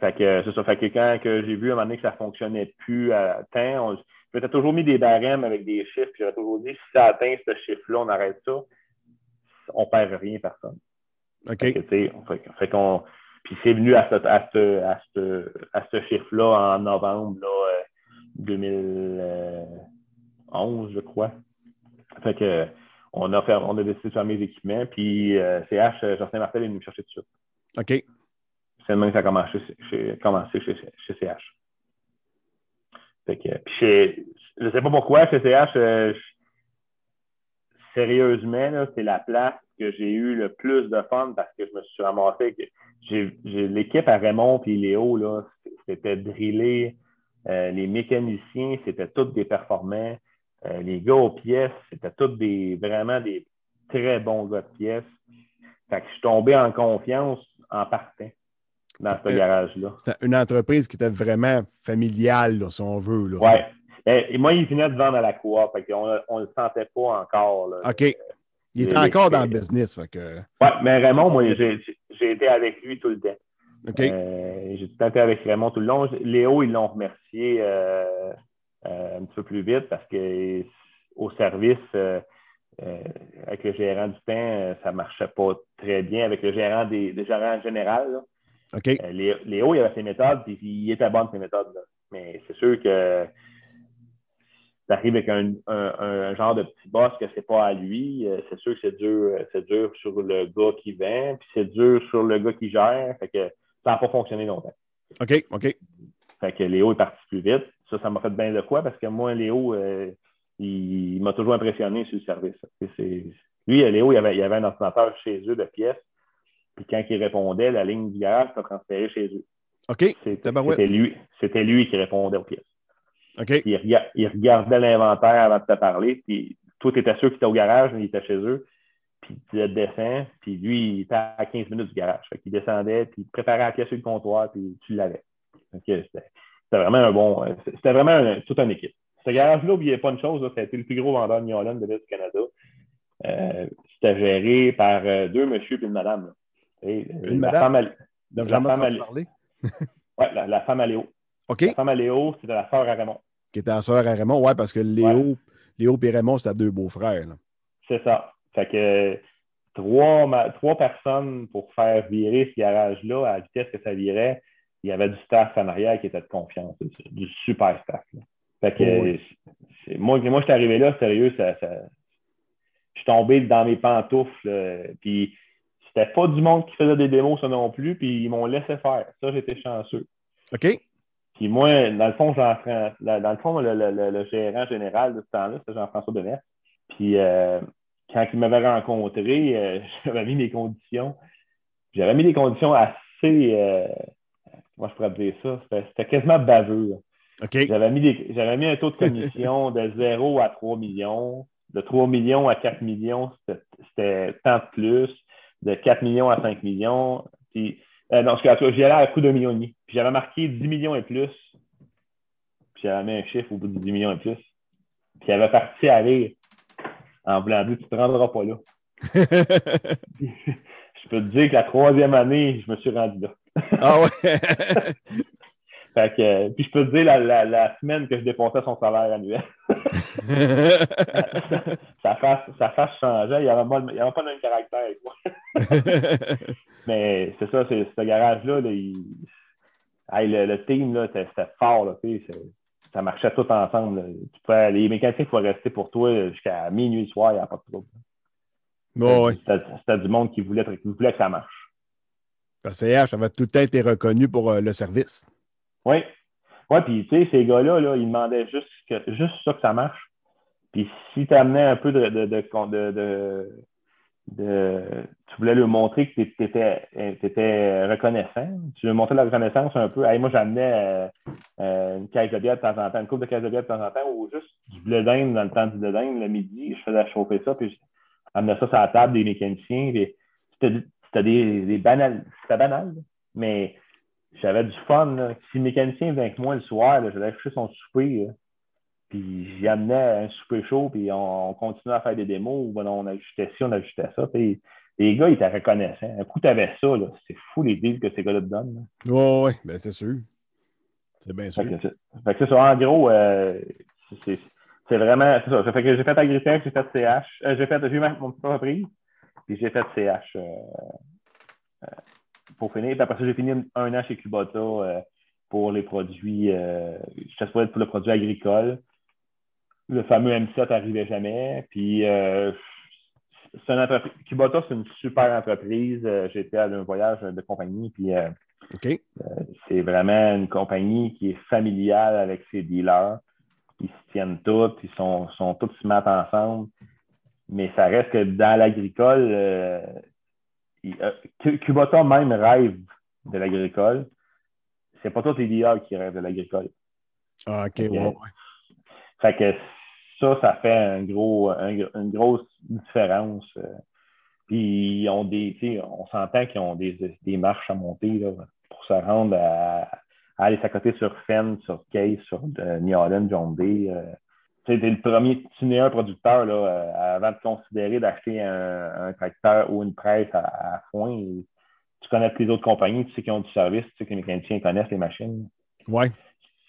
Fait que c'est ça. Fait que quand que j'ai vu à un moment donné que ça ne fonctionnait plus à temps, on, j'avais toujours mis des barèmes avec des chiffres, puis j'avais toujours dit si ça atteint ce chiffre-là, on arrête ça. On ne perd rien, personne. OK. Fait, que, fait, qu'on. Puis c'est venu à ce, à ce, à ce, à ce chiffre-là en novembre là, 2011, je crois. Fait que on a, fait, on a décidé de faire mes équipements, puis euh, CH, Justin Martel est venu me chercher tout de suite. OK c'est même que ça a commencé chez, commencé chez, CH. Puis je ne sais pas pourquoi, chez CH, euh, sérieusement, c'est la place que j'ai eu le plus de fun parce que je me suis ramassé. L'équipe à Raymond et Léo, là, c'était drillé. Euh, les mécaniciens, c'était tous des performants. Euh, les gars aux pièces, c'était tous des vraiment des très bons gars de pièces. Fait que je suis tombé en confiance en partant dans ce garage-là. C'était une entreprise qui était vraiment familiale, si on veut. Oui. Ben, et moi, il venait de vendre à la coop, on ne le sentait pas encore. OK. Il était encore dans le business. que... Oui, mais Raymond, moi, j'ai été avec lui tout le temps. OK. Euh, j'ai tout été avec Raymond tout le long. Léo, ils l'ont remercié euh, euh, un petit peu plus vite parce que au service, avec le gérant du temps, ça ne marchait pas très bien. Avec le gérant des, des gérants général, euh, Léo, il avait ses méthodes, puis il était bon de ses méthodes. Là. Mais c'est sûr que tu arrives avec un, un, genre de petit boss que c'est pas à lui, euh, c'est sûr que c'est dur, euh, c'est dur sur le gars qui vend, puis c'est dur sur le gars qui gère. Fait que ça n'a pas fonctionné longtemps. OK, OK. Fait que Léo est parti plus vite. Ça, ça m'a fait bien de quoi parce que moi, Léo, il, m'a toujours impressionné sur le service. Lui, Léo, il avait, il avait un ordinateur chez eux de pièces puis quand il répondait, la ligne du garage t'a transféré chez eux. OK. C'était lui, lui qui répondait aux pièces. OK. il, il, regardait l'inventaire avant de te parler. Puis toi, tu étais sûr qu'il était au garage, mais il était chez eux. Puis tu descends, puis lui, il était à 15 minutes du garage. Fait qu'il descendait, puis il préparait la pièce sur le comptoir, puis tu l'avais. C'était vraiment un bon. C'était vraiment toute une équipe. Ce garage-là, n'oubliez pas une chose, ça a été le plus gros vendeur de New de l'Est du Canada. Euh, c'était géré par euh, deux monsieur et une madame. Euh, une la madame? Femme la, femme à... parler? ouais, la, femme à Léo. OK. La femme à Léo, c'était la sœur à Raymond. Qui était la sœur à Raymond, oui, parce que Léo, Léo et Raymond, c'était deux beaux-frères. C'est ça. Fait que trois, trois personnes pour faire virer ce garage-là à la vitesse que ça virait, il y avait du staff en arrière qui était de confiance, du super staff. Fait que moi, moi, je suis arrivé là, sérieux, ça, je suis tombé dans mes pantoufles. puis c'était pas du monde qui faisait des démos, ça non plus, puis ils m'ont laissé faire. Ça, j'étais chanceux. OK. Puis moi, dans le fond, dans le fond, le, gérant général de ce temps-là, c'était Jean-François Demers. Puis euh, quand il m'avait rencontré, euh, j'avais mis mes conditions. J'avais mis des conditions assez. Euh, comment je pourrais dire ça? C'était quasiment baveux. J'avais mis, mis un taux de commission de 0 à 3 millions. De 3 millions à 4 millions, c'était tant de plus. De 4 millions à 5 millions. Puis, euh, non, j'y allais à coup de million et demi. Puis j'avais marqué 10 millions et plus. Puis j'avais mis un chiffre au bout de 10 millions et plus. Puis il avait parti à aller en blanc tu ne te rendras pas là. je peux te dire que la troisième année, je me suis rendu là. ah ouais? fait que, puis je peux te dire la, la, semaine que je dépensais son salaire annuel. ça, fasse, ça fasse changer. Il n'y avait, pas, pas le même caractère avec moi. Mais c'est ça, c'est ce garage-là, le, le, team, c'était fort. Là, ça marchait tout ensemble. les mécaniciens pouvaient rester pour toi jusqu'à minuit le soir, il n'y a pas de trouble. C'était du monde qui voulait, qui voulait que ça marche. Le CH avait tout le temps été reconnu pour euh, le service. Oui. Oui, puis tu sais, ces gars-là, là, ils demandaient juste, juste ça que ça marche. Puis si tu amenais un peu de, de, de tu voulais lui montrer que tu étais, reconnaissant. Tu lui montrais la reconnaissance un peu. moi, j'amenais euh, euh, une caisse de bière de temps en temps, une coupe de caisse de bière de temps en temps, ou juste du blé d'Inde dans le temps du blé le midi, je faisais chauffer ça, puis j'amenais ça sur la table des mécaniciens. C'était des, des banal. C'était banal, mais j'avais du fun. Si le mécanicien venait avec moi le soir, j'allais chercher son souper. Puis j'y amenais un super chaud, puis on, continuait à faire des démos, on ajustait ci, on ajustait ça. Puis les gars, ils étaient reconnaissants. Un coup, tu avais ça, c'est fou les deals que ces gars-là te donnent. Oui, oui, ben, c'est sûr. C'est bien sûr. Fait que, c'est ça. En gros, euh, c'est vraiment. C'est ça. Fait que j'ai fait Agritech, j'ai fait CH. Euh, j'ai fait, j'ai eu mon entreprise, puis j'ai fait CH euh, pour finir. Puis après ça, j'ai fini un an chez Kubota pour les produits. je pour le produit agricole le fameux M7 n'arrivait jamais. Puis, euh, c'est une entreprise. Kubota, c'est une super entreprise. Euh, j'étais à un voyage de compagnie, puis euh, c'est vraiment une compagnie qui est familiale avec ses dealers. Ils se tiennent tous, ils sont, sont tous smart ensemble. Mais ça reste que dans l'agricole, Kubota même rêve de l'agricole. C'est pas tous les dealers qui rêvent de l'agricole. Ah, OK, ouais. Fait que ça, ça fait un gros, une grosse différence. Euh. Puis on des, on s'entend qu'ils ont des, des, marches à monter là, pour se rendre à, à aller s'accoter sur Fenn, sur Case, sur euh, New Holland, John Day. Euh. Tu le premier, tu n'es un producteur là, avant de considérer d'acheter un, tracteur ou une presse à, foin. tu connais plus les autres compagnies, tu sais qu'ils ont du service, tu sais que les mécaniciens connaissent les machines. Ouais.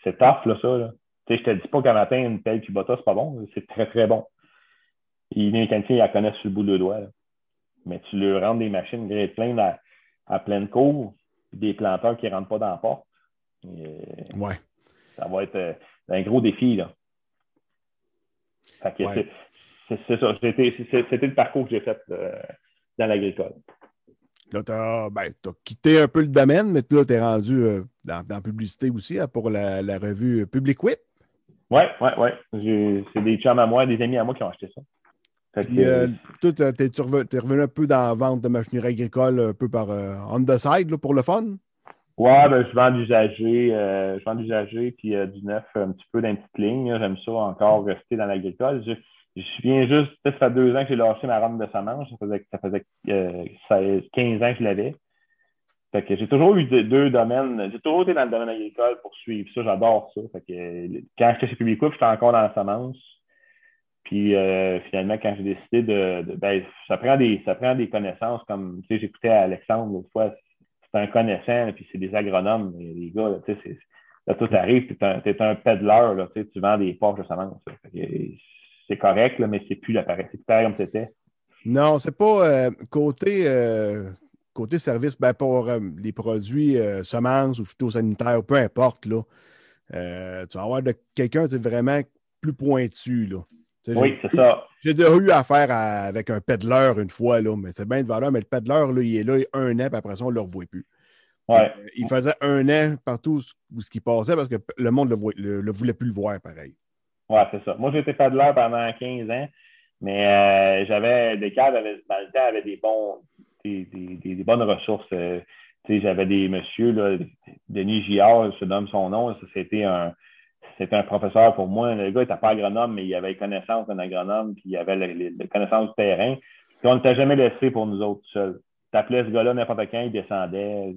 C'est tough, là, ça. Là sais, je te dis pas qu'un matin, une pelle Kubota, c'est pas bon. C'est très, très bon. les mécaniciens, ils la connaissent sur le bout de doigt. Mais tu leur rends des machines grade plein à, à, pleine cour, des planteurs qui ne rentrent pas dans la porte. ouais. Ça va être euh, un gros défi. Là. C'est ça. C'était le parcours que j'ai fait euh, dans l'agricole. Là, tu as, ben, quitté un peu le domaine, mais là, tu es rendu euh, dans, la publicité aussi hein, pour la, la revue Public Whip. Oui, oui, oui. C'est des chums à moi, des amis à moi qui ont acheté ça. Puis, euh, toi, tu es, revenu un peu dans la vente de machinerie agricole, un peu par on the side pour le fun? Oui, ben, je vends l'usager, euh, je vends l'usager puis euh, du neuf un petit peu dans une petite ligne. J'aime ça encore rester dans l'agricole. Je, je, viens juste, peut-être ça fait deux ans que j'ai lâché ma rame de semence. Ça faisait, ça faisait 15 ans que je l'avais. Fait que j'ai toujours eu deux, domaines. J'ai toujours été dans le domaine agricole pour suivre ça. J'adore ça. Fait que quand j'étais chez Public j'étais encore dans la semence. Puis euh, finalement, quand j'ai décidé de, ben, ça prend des ça prend des connaissances comme tu sais, j'écoutais Alexandre l'autre fois, c'est un connaissant, puis c'est des agronomes, les gars, tu sais, là, tout arrive, tu es un, un là, tu, sais, tu vends des poches de semences. C'est correct, là, mais c'est plus l'appareil. C'est plus pareil comme c'était. Non, c'est pas euh, côté, euh, côté service, ben, pour euh, les produits semences ou phytosanitaires, peu importe, là. tu vas avoir de quelqu'un vraiment plus pointu, là. Oui, c'est ça. J'ai déjà eu affaire avec un peddler une fois, là, mais c'est bien de valeur, mais le peddler, là, il est là un an, puis après ça, on ne le revoit plus. Ouais. il faisait un an partout où ce qui passait parce que le monde ne le, voulait plus le voir pareil. Oui, c'est ça. Moi, j'étais peddler pendant 15 ans. Mais euh, j'avais des cadres dans le temps avaient des bons des, des, des bonnes ressources. Euh, j'avais des messieurs, là, Denis Giard, je donne son nom, c'était un c'était un professeur pour moi. Le gars n'était pas agronome, mais il avait connaissance d'un agronome, puis il avait les, connaissances du terrain. Puis on ne t'a jamais laissé pour nous autres seuls. T'appelais ce gars-là n'importe quand, il descendait.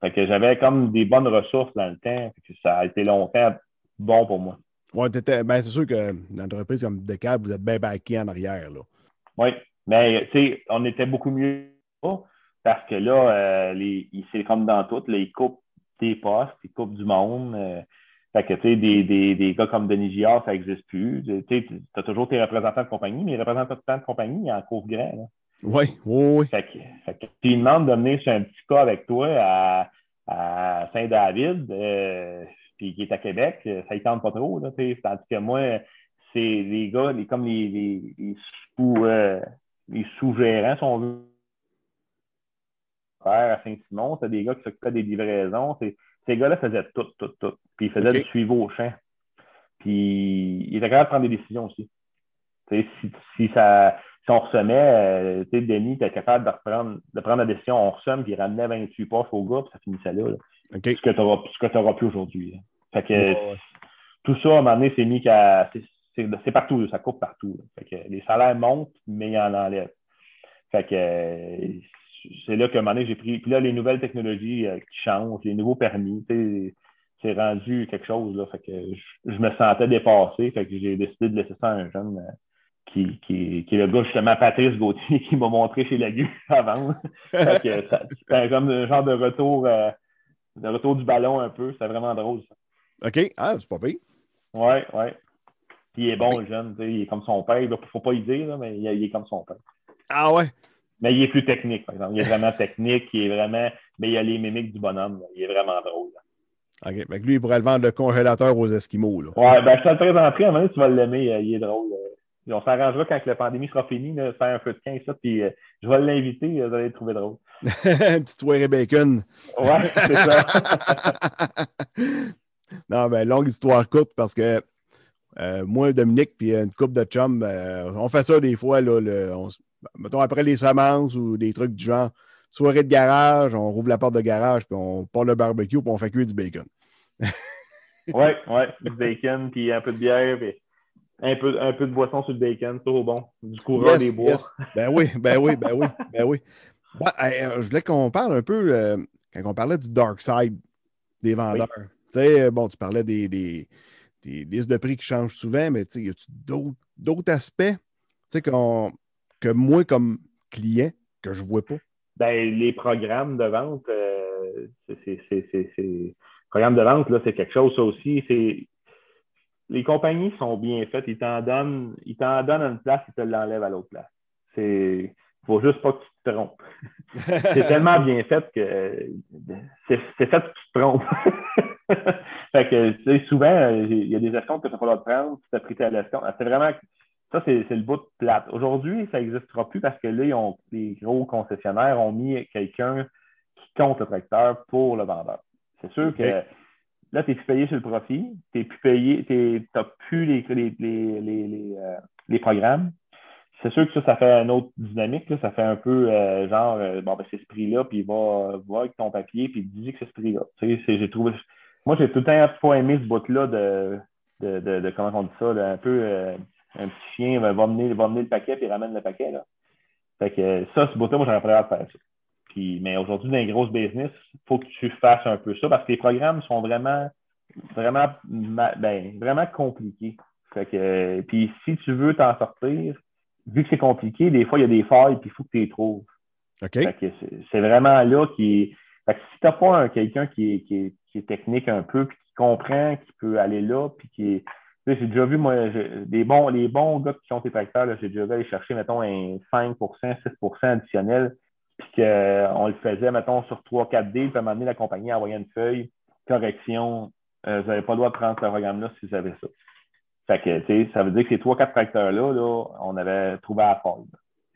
Fait que j'avais comme des bonnes ressources dans le temps. que ça a été longtemps bon pour moi. Ouais, ben, c'est sûr que dans une entreprise comme Decal, vous êtes bien backé en arrière. Là. Oui, mais tu sais, on était beaucoup mieux parce que là, euh, les, c'est comme dans tout, là, ils coupent tes postes, ils coupent du monde. Euh, fait que, tu sais, des, des, des, gars comme Denis Giard, ça n'existe plus. Tu as toujours tes représentants de compagnie, mais les représentants de compagnie, ils en courent grand. Oui, oui, oui. Fait que, fait que tu demandes de venir sur un petit cas avec toi à, à Saint-David, euh, puis qui est à Québec, euh, ça ne tente pas trop. Là, tandis que moi, c'est les gars, les, comme les, les, les sous, euh, les sous-gérants, si on veut, à Saint-Simon, c'est des gars qui s'occupaient des livraisons. Ces gars-là faisaient tout, tout, tout. Puis ils faisaient du suivi au champ. Puis ils étaient capables de prendre des décisions aussi. Si, si, ça, si on ressemait, euh, sais, Denis était capable de, reprendre, de prendre la décision, on ressemme, puis il ramenait 28 postes au gars, puis ça finissait là. là. Ce que tu n'auras plus aujourd'hui. Fait que tout ça, à un moment donné, c'est mis qu'à. C'est partout, ça coupe partout. Fait que les salaires montent, mais il en enlève. Fait que c'est là qu'à un moment donné, j'ai pris. Puis là, les nouvelles technologies euh, qui changent, les nouveaux permis, c'est rendu quelque chose. Là, fait que je, me sentais dépassé. Fait que j'ai décidé de laisser ça à un jeune euh, qui, qui, qui, est le gars, justement, Patrice Gauthier, qui m'a montré chez Lagu avant. c'était comme un genre de retour. Euh, le retour du ballon un peu. C'est vraiment drôle, ça. OK. Ah, c'est pas pire. Oui, oui. Puis il est bon, le jeune. Il est comme son père. Il ne faut pas y dire, mais il est comme son père. Ah ouais? Mais il est plus technique, par exemple. Il est vraiment technique. Il est vraiment. Mais il a les mimiques du bonhomme. Il est vraiment drôle. OK. Lui, il pourrait le vendre le congélateur aux Esquimaux. Là. Ouais, ben je te le présenterai. À un moment tu vas l'aimer. Il est drôle. On s'arrangera quand la pandémie sera finie, faire un peu de 15, ça, puis euh, je vais l'inviter, vous allez le trouver drôle. un petit soirée bacon. Ouais, c'est ça. non, ben, longue histoire courte parce que euh, moi, Dominique, puis une couple de chums, euh, on fait ça des fois, là, mettons après les semences ou des trucs du genre, soirée de garage, on rouvre la porte de garage, puis on part le barbecue, puis on fait cuire du bacon. oui, oui, du bacon, puis un peu de bière, puis un peu, un peu de boisson sur le bacon, trop bon. Du courant des bois. Ben oui, ben oui, ben oui, ben oui. Euh, je voulais qu'on parle un peu, euh, quand on parlait du dark side des vendeurs. Tu sais, bon, tu parlais des, des, listes de prix qui changent souvent, mais tu sais, y a-tu d'autres aspects? Tu sais, que moi, comme client, que je ne vois pas? Ben, les programmes de vente, euh, c'est. De vente, là, c'est quelque chose, ça aussi. C'est les compagnies sont bien faites. Ils t'en donnent, ils t'en donnent une place, ils te l'enlèvent à l'autre place. C'est, faut juste pas que tu te trompes. c'est tellement bien fait que c'est, fait que tu te trompes. fait que, tu sais, souvent, il y a des escomptes que tu droit de prendre, tu t'as pris ta l'escompte. C'est vraiment, ça, c'est, le bout de plate. Aujourd'hui, ça n'existera plus parce que là, ils ont, les gros concessionnaires ont mis quelqu'un qui compte le tracteur pour le vendeur. C'est sûr que Là, tu n'es plus payé sur le profit, tu n'es plus payé, tu n'as plus les, les, les, euh, les, programmes. C'est sûr que ça, ça fait une autre dynamique. Ça fait un peu euh, genre, euh, bon, ben, c'est ce prix-là, puis il va voir avec ton papier, puis il dit que c'est ce prix-là. Tu sais, j'ai trouvé. Moi, j'ai tout le temps pas aimé ce bout-là de, de, de, comment on dit ça, un peu chien va, va, mener, va mener le paquet, puis il ramène le paquet. Là. Fait que ça, ce bout-là, moi, j'aurais pas de faire ça mais aujourd'hui, dans les grosses business, il faut que tu fasses un peu ça parce que les programmes sont vraiment, vraiment, ben, vraiment compliqués. puis si tu veux t'en sortir, vu que c'est compliqué, des fois, il y a des failles, puis il faut que tu les trouves. C'est vraiment là qui si tu n'as pas quelqu'un qui est, qui, est, technique un peu, puis qui comprend, qui peut aller là, puis qui j'ai déjà vu, moi, les bons, les bons gars qui ont tes tracteurs, j'ai déjà vu aller chercher, mettons, un 5% 6% additionnel, puis qu'on le faisait, mettons, sur 3-4 D, puis à un moment donné, la compagnie envoyait une feuille, correction, euh, vous n'avez pas le droit de prendre ce programme-là si vous avez ça. Fait que, tu sais, ça veut dire que ces 3-4 tracteurs-là, là, on avait trouvé à la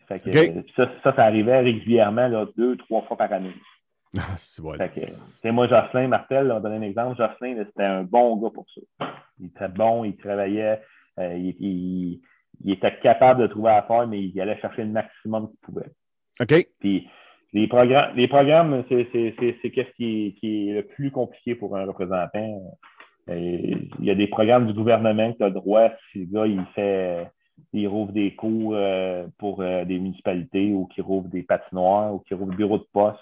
Fait que, ça, ça, ça, arrivait régulièrement, là, deux, trois fois par année. Ah, c'est que, moi, Jocelyn Martel, on donne un exemple. Jocelyn, c'était un bon gars pour ça. Il était bon, il travaillait, euh, il, était capable de trouver à faire, mais il allait chercher le maximum qu'il pouvait. OK. Puis, les programmes, les programmes c'est qu'est-ce qui, qui est, le plus compliqué pour un représentant. il y a des programmes du gouvernement qui ont le droit, si le gars, il fait, il rouvre des cours euh, pour euh, des municipalités ou qui rouvre des patinoires ou qui rouvre des bureaux de poste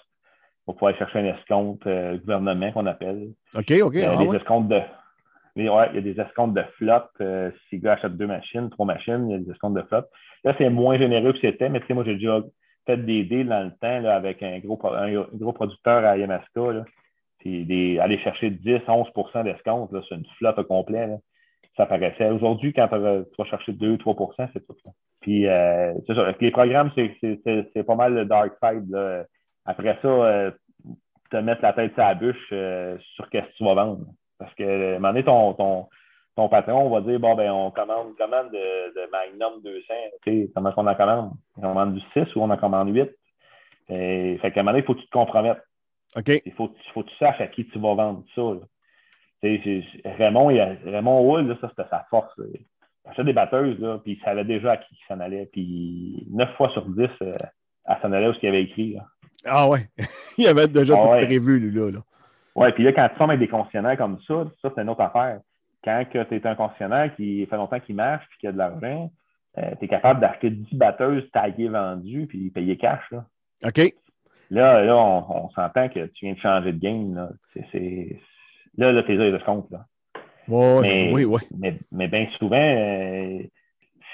pour pouvoir aller chercher un escompte euh, gouvernement qu'on appelle. OK, OK. Il y a ah des escomptes de. Ouais, il y a des escomptes de flotte. si le gars achète deux machines, trois machines, il y a des escomptes de flotte. Là, c'est moins généreux que c'était, mais tu sais, moi, j'ai déjà fait des deals dans le temps là, avec un gros, un, gros producteur à Yamaska. Là. Des, aller chercher 10-11% d'escompte sur une flotte au complet. Là. Ça paraissait. Aujourd'hui, quand tu vas chercher 2-3% c'est tout ça. Puis, euh, c'est ça. Les programmes, c'est pas mal le dark side. Là. Après ça, euh, te mettre la tête sur la bûche euh, sur qu'est-ce que tu vas vendre. Parce que, à un moment donné, ton, ton, ton patron va dire bon ben on commande une commande de, de Magnum 200, tu sais, comment on en commande? On commande du 6 ou on en commande 8? Et, fait qu'à un moment donné, il faut que tu te compromettes. OK. Il faut, faut que tu saches à qui tu vas vendre ça. Raymond, il a, Raymond Hull, là, ça c'était sa force. Il achetait des batteuses, là, puis il savait déjà à qui il s'en allait. Puis 9 fois sur 10, euh, elle s'en allait où ce qu'il avait écrit. Ah ouais. il avait déjà ah tout prévu, lui, là. Ouais, puis là, quand tu tombes avec des concessionnaires comme ça, ça, c'est une autre affaire quand tu es un concessionnaire qui fait longtemps qu'il marche et qui a de l'argent, euh, tu es capable d'acheter 10 batteuses taguées vendues puis payer cash. Là. OK. Là, là on, s'entend que tu viens de changer de game. Là, c'est, là, là tes de compte. Là. mais, oui, oui. Mais, bien souvent, euh,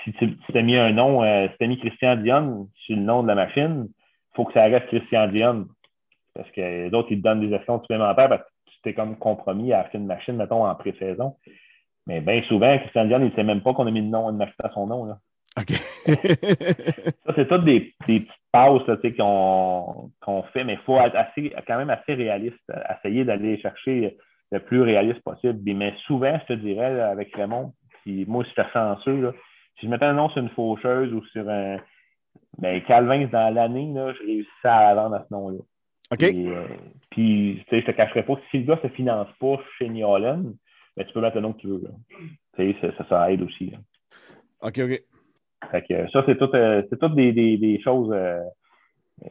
si tu as mis un nom, euh, si tu as mis Christian Dion sur le nom de la machine, faut que ça reste Christian Dion. Parce que les autres, ils te donnent des actions supplémentaires parce que c'était comme compromis à acheter une machine, mettons, en pré-saison. Mais bien souvent, Christian Dion, il ne sait même pas qu'on a mis le nom, une machine à son nom. Là. OK. ça, c'est tout des, des petites pauses qu'on fait, mais il faut être assez, quand même assez réaliste, essayer d'aller chercher le plus réaliste possible. Mais souvent, je te dirais, avec Raymond, si moi, je suis chanceux, là, si je mettais un nom sur une faucheuse ou sur un. Ben, Calvin, dans l'année, je réussis à vendre à ce nom-là. OK. Euh, puis, tu sais, je te cacherai pas, si le gars ne se finance pas chez New ben, tu peux mettre le nom que tu veux. Tu sais, ça, ça, aide aussi. OK, OK. Fait que ça, c'est tout, euh, c'est tout des, des, des choses. Euh, tu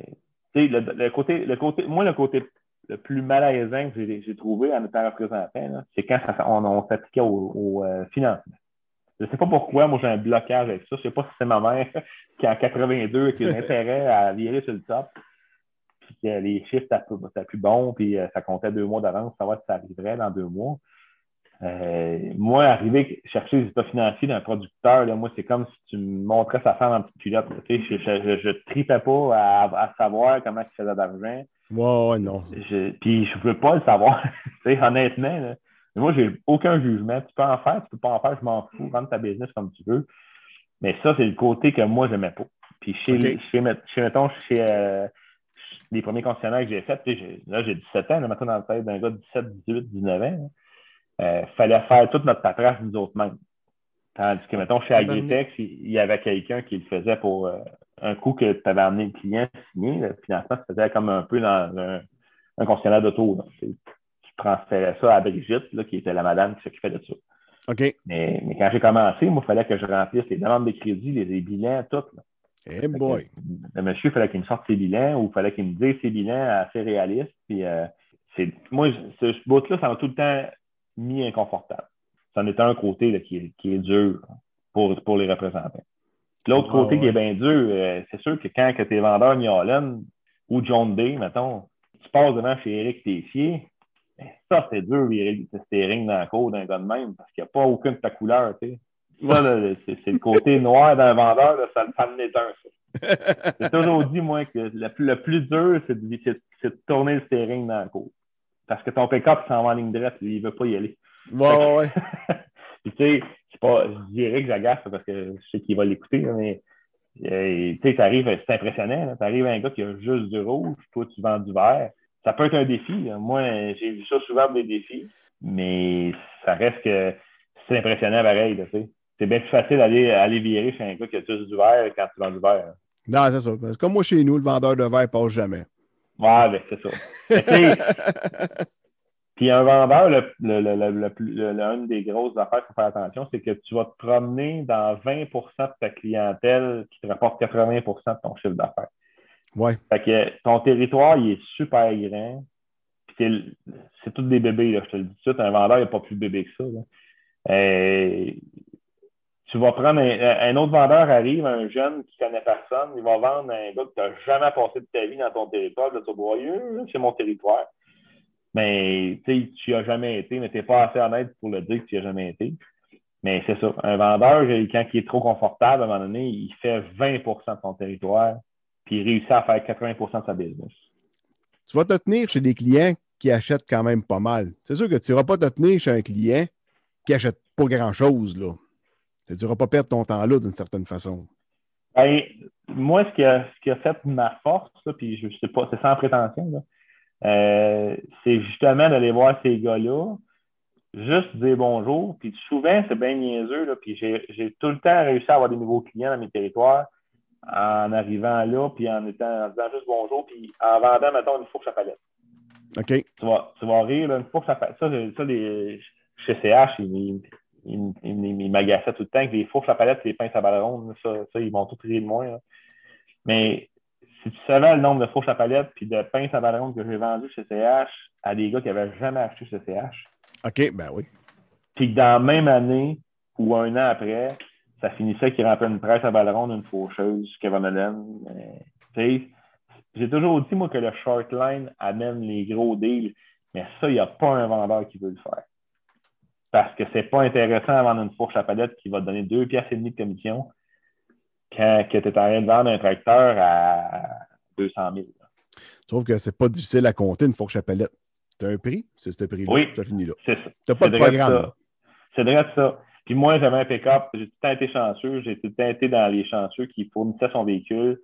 sais, le, le, côté, le côté, moi, le côté le plus malaisant que j'ai, trouvé en étant représentant, c'est quand ça, on, on s'appliquait au, au financement. Je ne sais pas pourquoi, moi j'ai un blocage avec ça. Je ne sais pas si c'est ma mère qui en 82 qui a intérêt à virer sur le top les chiffres étaient plus bons, puis euh, ça comptait deux mois d'avance, savoir si ça arriverait dans deux mois. Euh, moi, arriver chercher les états financiers d'un producteur, là, moi, c'est comme si tu me montrais sa femme en petite culotte. je, ne tripais pas à, savoir comment il faisait d'argent. Ouais, non. puis je ne veux pas le savoir. honnêtement, là. Moi, j'ai aucun jugement. Tu peux en faire, tu peux pas en faire, je m'en fous. Rendre ta business comme tu veux. Mais ça, c'est le côté que moi, je n'aimais pas. Puis chez, chez, mettons, chez, euh, les premiers concessionnaires que j'ai faits, là, j'ai 17 ans, là, maintenant dans la tête d'un gars de 17, 18, 19 ans. Il euh, fallait faire toute notre paperasse nous autres mêmes. Tandis que, mettons, chez Agritex, il y avait quelqu'un qui le faisait pour euh, un coup que tu avais amené le client signé. Le financement se faisait comme un peu dans un, un concessionnaire d'auto. Transférais ça à Brigitte, là, qui était la madame qui s'occupait de ça. OK. Mais, mais quand j'ai commencé, moi, il fallait que je remplisse les demandes de crédit, les, les bilans, tout. Là. Hey boy. le monsieur, il fallait qu'il me sorte ses bilans ou il fallait qu'il me dise ses bilans assez réalistes. Puis, euh, moi, ce bout-là, ça m'a tout le temps mis inconfortable. C'en est un côté qui, est, qui, est, dur pour, pour les représentants. L'autre ah, côté qui est bien dur, euh, c'est sûr que quand tu es vendeur New Orleans ou John Day, mettons, tu passes devant chez Eric Tessier, ben, ça, c'est dur, le steering dans la cour d'un gars de même, parce qu'il n'y a pas aucune de ta couleur, tu sais c'est le côté noir d'un vendeur, ça, ça me un. J'ai toujours dit, moi, que le, plus dur, c'est de, tourner le steering dans la cour. Parce que ton pick-up s'en va en ligne droite, lui, il ne veut pas y aller. Ouais, ouais. tu sais, pas, je dirais que j'agace parce que je sais qu'il va l'écouter, mais euh, tu arrives, c'est impressionnant. Tu arrives à un gars qui a juste du rouge, toi, tu vends du vert. Ça peut être un défi. Moi, j'ai vu ça souvent des défis, mais ça reste que c'est impressionnant pareil. C'est bien plus facile d'aller aller virer chez un gars qui a juste du vert quand tu vends du vert. Non, c'est ça. Comme moi chez nous, le vendeur de verre passe jamais. Ouais, ben, c'est ça. Puis un vendeur, le, le, une des grosses affaires qu'il faut faire attention, c'est que tu vas te promener dans 20% de ta clientèle qui te rapporte 80% de ton chiffre d'affaires. Ouais. Fait que ton territoire, il est super grand. C'est tous des bébés, là, je te le dis tout de. Un vendeur, il a pas plus bébé que ça. Euh, tu vas prendre un, autre vendeur arrive, un jeune qui connaît personne, il va vendre un gars que tu n'as jamais passé de ta vie dans ton territoire. Là, tu c'est mon territoire. Mais tu n'y as jamais été, mais tu n'es pas assez honnête pour le dire que tu n'y as jamais été. Mais c'est ça. Un vendeur, quand il est trop confortable, à un moment donné, il fait 20% de son territoire, puis il réussit à faire 80% de sa business. Tu vas te tenir chez des clients qui achètent quand même pas mal. C'est sûr que tu n'iras pas te tenir chez un client qui achète pas grand-chose. là. Tu n'iras pas perdre ton temps là d'une certaine façon. Ben, moi, ce qui, a, ce qui a fait ma force, puis je sais pas, c'est sans prétention, euh, c'est justement d'aller voir ces gars-là, juste dire bonjour. Puis souvent, c'est bien niaiseux, là, puis j'ai tout le temps réussi à avoir des nouveaux clients dans mes territoires en arrivant là, puis en, étant, en disant juste bonjour, puis en vendant, mettons, une fourche à palette. OK. Tu vas, tu vas rire, là, une fourche à palette. Ça, ça les, chez CH, ils, ils, ils, m'agaçaient tout le temps avec des fourches à palette et des pinces à ballon. Ça, ça, ils vont tout rire de moi. Mais si tu savais le nombre de fourches à palette puis de pinces à ballon que j'ai vendu chez CH à des gars qui n'avaient jamais acheté chez CH. OK, ben oui. Puis que dans la même année ou un an après, ça finissait qu'il remplit une presse à ballon d'une faucheuse, Kevin Allen. J'ai toujours dit, moi, que le short line amène les gros deals, mais ça, il n'y a pas un vendeur qui veut le faire. Parce que c'est pas intéressant de vendre une fourche à palette qui va te donner deux pièces et demie de commission quand tu es en train de vendre un tracteur à 200 000. Je trouve que c'est pas difficile à compter une fourche à palette. Tu as un prix, c'est ce prix-là. Oui. Ça finit là. C'est ça. Tu n'as pas de programme. C'est vrai ça. Puis moi, j'avais un pick-up. J'ai tout le temps été chanceux. J'ai tout le temps été dans les chanceux qui fournissaient son véhicule.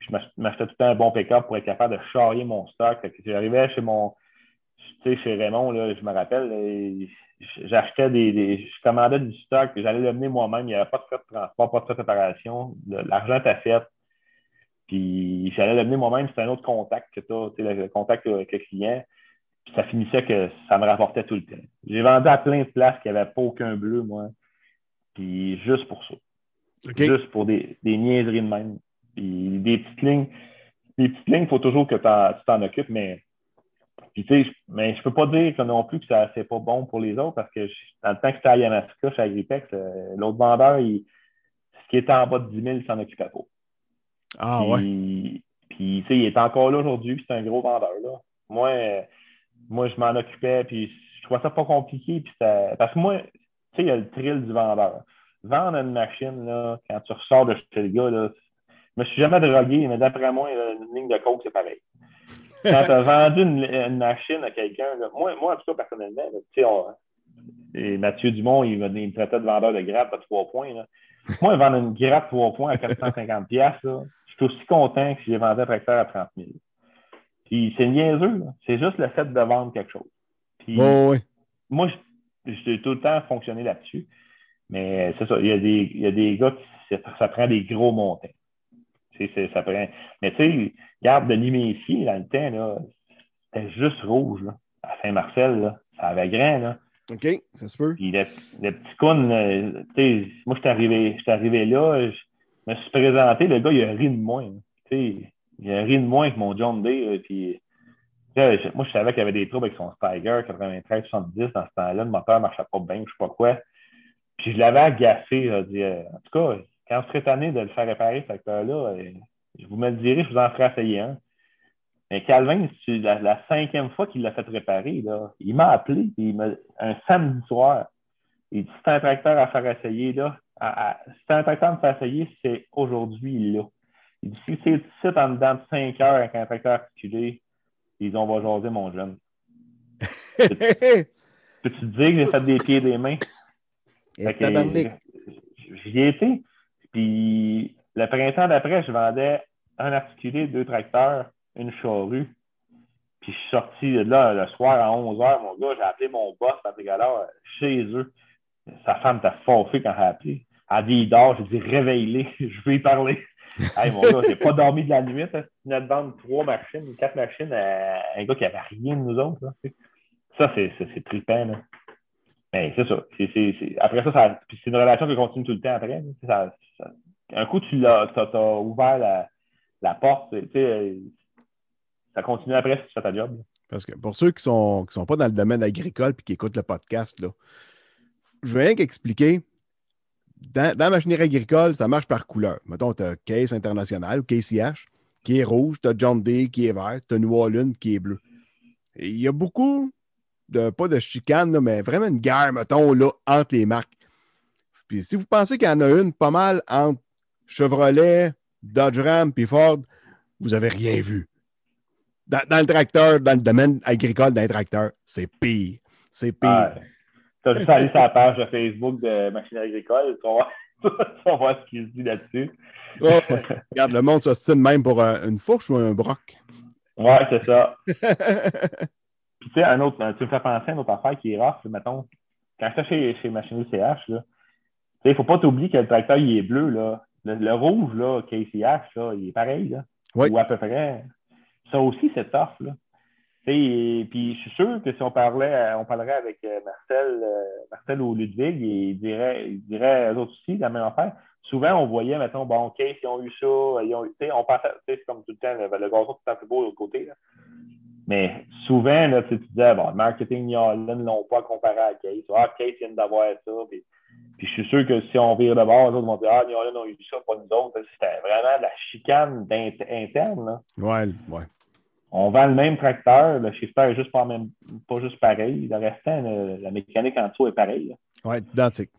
je m'achetais tout le temps un bon pick-up pour être capable de charrier mon stock. J'arrivais chez mon. Tu sais, chez Raymond, là, je me rappelle, j'achetais des, Je commandais du stock, j'allais le mener moi-même. Il n'y avait pas de frais de transport, pas de frais de préparation. L'argent était fait. Puis j'allais le mener moi-même. C'était un autre contact que tu as, le, le contact avec le client. Puis ça finissait que ça me rapportait tout le temps. J'ai vendu à plein de places qui n'avaient pas aucun bleu, moi. Puis juste pour ça. Juste pour des, des niaiseries de même. Puis des petites lignes. Des petites lignes, il faut toujours que tu t'en occupes, mais puis, tu sais, mais je peux pas dire que non plus que ça c'est pas bon pour les autres parce que dans le temps que c'était à Yamaska, chez Agripex, euh, l'autre vendeur, il, ce qui était en bas de 10 000, il s'en occupait pas. Ah ouais. Puis, tu sais, il est encore là aujourd'hui, puis c'est un gros vendeur, là. Moi, moi je m'en occupais, puis je trouvais ça pas compliqué, puis ça... Parce que moi, tu sais, il y a le thrill du vendeur. Vendre une machine, là, quand tu ressors de chez le gars, là, je me suis jamais drogué, mais d'après moi, une ligne de coke, c'est pareil quand tu as vendu une, machine à quelqu'un, moi, moi, en tout cas, personnellement, tu sais, et Mathieu Dumont, il, me traitait de vendeur de grappe à trois points. Là. Moi, vendre une grappe trois points à 450$, là, je suis aussi content que si j'ai vendu un tracteur à 30 000. Puis c'est niaiseux, c'est juste le fait de vendre quelque chose. Puis, oui. Moi, j'ai tout le temps fonctionné là-dessus. Mais c'est ça, il y, a des, il y a des gars qui ça prend des gros montants. Ça prend... Mais tu sais, regarde Denis Messier, dans le temps, là, c'était juste rouge. Là. À Saint-Marcel, là. ça avait grand. Là. OK, ça se peut. Puis le, le petit con, moi, je suis arrivé, arrivé là, je me suis présenté, le gars, il a ri de moi. Il a ri de moins que mon John Day. Puis, moi, je savais qu'il y avait des troubles avec son Tiger 93-70 dans ce temps-là. Le moteur ne marchait pas bien, je ne sais pas quoi. Puis je l'avais agacé. Dit, euh, en tout cas, quand je serais tanné de le faire réparer, ce tracteur-là, euh, je vous me le dirai, je vous en ferai essayer un. Mais Calvin, c'est la, cinquième fois qu'il l'a fait réparer, là, il m'a appelé il un samedi soir. Il dit c'est un tracteur à faire essayer, là. c'est un tracteur à me faire essayer, c'est aujourd'hui, là. Il dit si c'est ici en dedans de 5 heures avec un tracteur articulé, ils ont va jaser, mon jeune. Peux-tu te dire que j'ai fait des pieds et des mains? J'y ai été. Puis le printemps d'après, je vendais un articulé, deux tracteurs, une charrue. Puis je suis sorti de là le soir à 11h, mon gars, j'ai appelé mon boss, Patrick Allard, chez eux. Sa femme t'a forfait quand elle a appelé. Elle dit, il dort. J'ai dit, réveille-les, je veux y parler. Hey, mon gars, j'ai pas dormi de la nuit. Hein. Tu venais de vendre trois machines, quatre machines à un gars qui avait rien de nous autres. Ça, c'est trippant. Là. Mais c'est ça. Après ça, c'est une relation qui continue tout le temps après. Un coup, tu as, as, ouvert la, la porte, ça continue après si tu fais ta job. Parce que pour ceux qui ne sont, qui sont pas dans le domaine agricole et qui écoutent le podcast, là, je veux rien qu'expliquer. Dans, la machinerie agricole, ça marche par couleur. Mettons, tu as Case International ou KCH qui est rouge, tu as John Day qui est vert, tu as New Holland qui est bleu. il y a beaucoup de, pas de chicane, mais vraiment une guerre, mettons, là, entre les marques. Puis si vous pensez qu'il y en a une pas mal entre Chevrolet, Dodge Ram puis Ford, vous n'avez rien vu. Dans, le tracteur, dans le domaine agricole d'un tracteur, c'est pire. C'est pire. As juste allé sur la page de Facebook de Machine Agricole, tu vas voir, ce qu'il dit là-dessus. regarde, le monde s'ostine même pour une fourche ou un broc. Ouais, c'est ça. Puis, tu sais, un autre, tu me fais penser à une autre affaire qui est rare, mettons, quand tu chez, chez Machinerie CH, là, il ne faut pas t'oublier que le tracteur, il est bleu, là. Le, rouge, là, KCH, là, il est pareil, là. Ou à peu près. Ça aussi, c'est tough, là. Et, puis je suis sûr que si on parlait, on parlerait avec euh, Marcel, euh, Marcel ou Ludwig, dirait, il dirait eux autres aussi la même affaire. Souvent, on voyait, mettons, bon, OK, ils ont eu ça, ils ont eu, on pensait, c'est comme tout le temps, le, le gazon tout le plus beau de l'autre côté. Mais souvent, là, tu disais, bon, le marketing Nialan ne l'ont pas comparé à Case. Ah, Case vient d'avoir ça. Puis, puis, je suis sûr que si on vire de bord, les autres vont dire, ah, Nialan ont eu ça, pas nous autres. C'était vraiment de la chicane interne. Là. Ouais, ouais. On vend le même tracteur, le shifter est juste pas, même, pas juste pareil. Le restant, la mécanique en dessous est pareille. Oui, identique.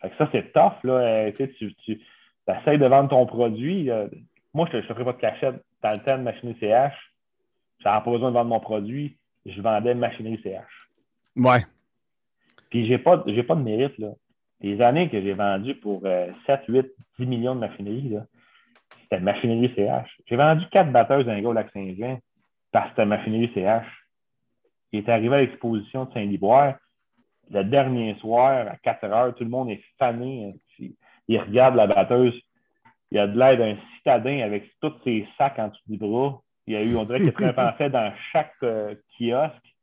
Fait que ça, c'est tough. Là. Euh, tu, tu, tu essaies de vendre ton produit. Moi, je ne ferai pas de cachette dans le temps de machine CH j'avais pas besoin de vendre mon produit, je vendais machinerie CH. Ouais. Puis j'ai pas, j'ai pas de mérite, là. Les années que j'ai vendues pour 7, 8, 10 millions de machinerie, là, c'était machinerie CH. J'ai vendu quatre batteuses d'un gars au lac Saint-Jean parce que c'était machinerie CH. Il est arrivé à l'exposition de Saint-Liboire. Le dernier soir, à 4 heures, tout le monde est fané. Il regarde la batteuse. Il a de l'air d'un citadin avec tous ses sacs en dessous du bras. Il y a eu, on dirait qu'il fait dans chaque euh, kiosque.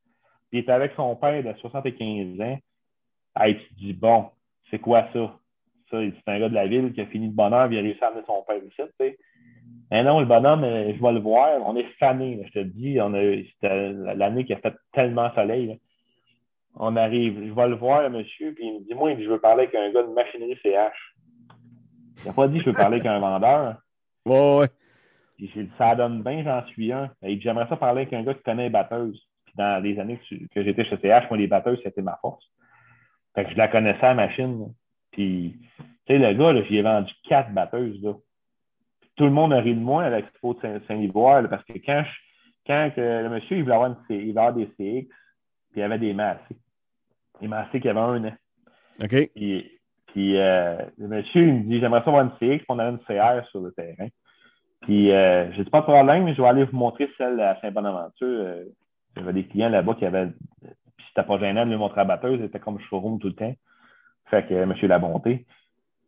il était avec son père de 75 ans. Hey, tu te dis, bon, c'est quoi ça? Ça, c'est un gars de la ville qui a fini de bonheur, il a réussi à amener son père ici, tu sais. Mais non, le bonhomme, euh, je vais le voir. On est fané, je te dis. On a, c'était l'année qui a fait tellement soleil. On arrive, je vais le voir, monsieur, puis il me dit, moi, je veux parler avec un gars de machinerie CH. Il n'a pas dit, je veux parler avec un vendeur. Ouais, ouais. Puis j'ai dit, ça donne bien, j'en suis un. Et j'aimerais ça parler avec un gars qui connaît les batteuses. Puis dans les années que, j'étais chez CH, moi, les batteuses, c'était ma force. Fait que je la connaissais la machine. Puis, tu sais, le gars, j'y ai vendu quatre batteuses. Là. Tout le monde a ri de moi à l'expo de Saint-Livoire parce que quand, quand le monsieur, il voulait avoir, une, il voulait avoir des CX, puis il y avait des massés. Des massés qui avaient un an. OK. Puis, euh, le monsieur, il me dit, j'aimerais ça avoir une CX, puis on avait une CR sur le terrain. Puis, euh, je n'ai pas de problème, mais je vais aller vous montrer celle à Saint-Bonaventure. Euh, J'avais des clients là-bas qui avaient. Puis, c'était pas gênant de lui montrer la batteuse, c'était comme showroom tout le temps. Fait que euh, M. Labonté,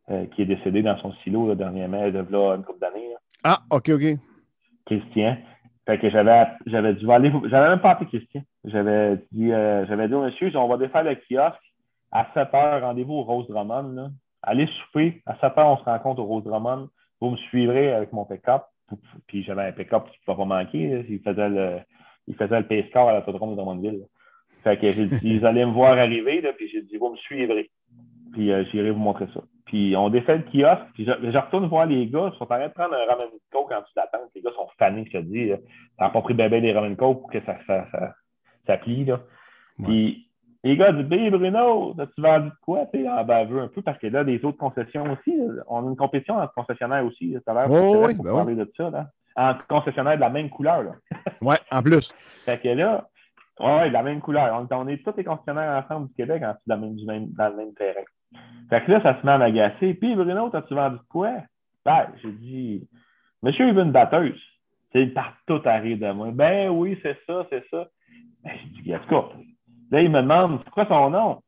euh, qui est décédé dans son silo, là, dernièrement, de là une couple d'années. Ah, OK, OK. Christian. Fait que j'avais, j'avais dû aller. J'avais même pas appelé Christian. J'avais dit, euh, j'avais dit au monsieur, on va défaire le kiosque à 7 h, rendez-vous au Rose Drummond. Là. Allez souper. À 7 h, on se rencontre au Rose Drummond vous me suivrez avec mon pick-up. Puis j'avais un pick-up qui ne pouvait pas manquer. Il faisait le, il faisait le pace-car à l'autodrome de Drummondville. Fait que j'ai dit, vous allez me voir arriver, là, puis j'ai dit, vous me suivrez. Puis euh, j'irai vous montrer ça. Puis on défait le kiosque, puis je, retourne voir les gars, ils sont en train de prendre un ramen coke en dessous de la tente. Les gars sont fanés, je te dis. T'as pas pris bébé des ramen coke pour que ça, ça, ça, ça plie. Là. Puis les gars du B, Bruno, as-tu vendu de quoi, tu sais, en baveux un peu, parce que là, les autres concessions aussi, on a une compétition entre concessionnaires aussi, tout à l'heure, oh, oui, ben parler de ça, là. Entre concessionnaires de la même couleur, là. ouais, en plus. Fait que là, ouais, de la même couleur. On, est tous les concessionnaires ensemble du Québec en dessous dans le même terrain. Fait que là, ça se met à m'agacer. Puis Bruno, t'as-tu vendu quoi? Ben, j'ai dit, monsieur, il veut une batteuse. Il part tout à rire de moi. Ben oui, c'est ça, c'est ça. Ben, j'ai dit, en tout cas, là, il me demande, c'est quoi son nom?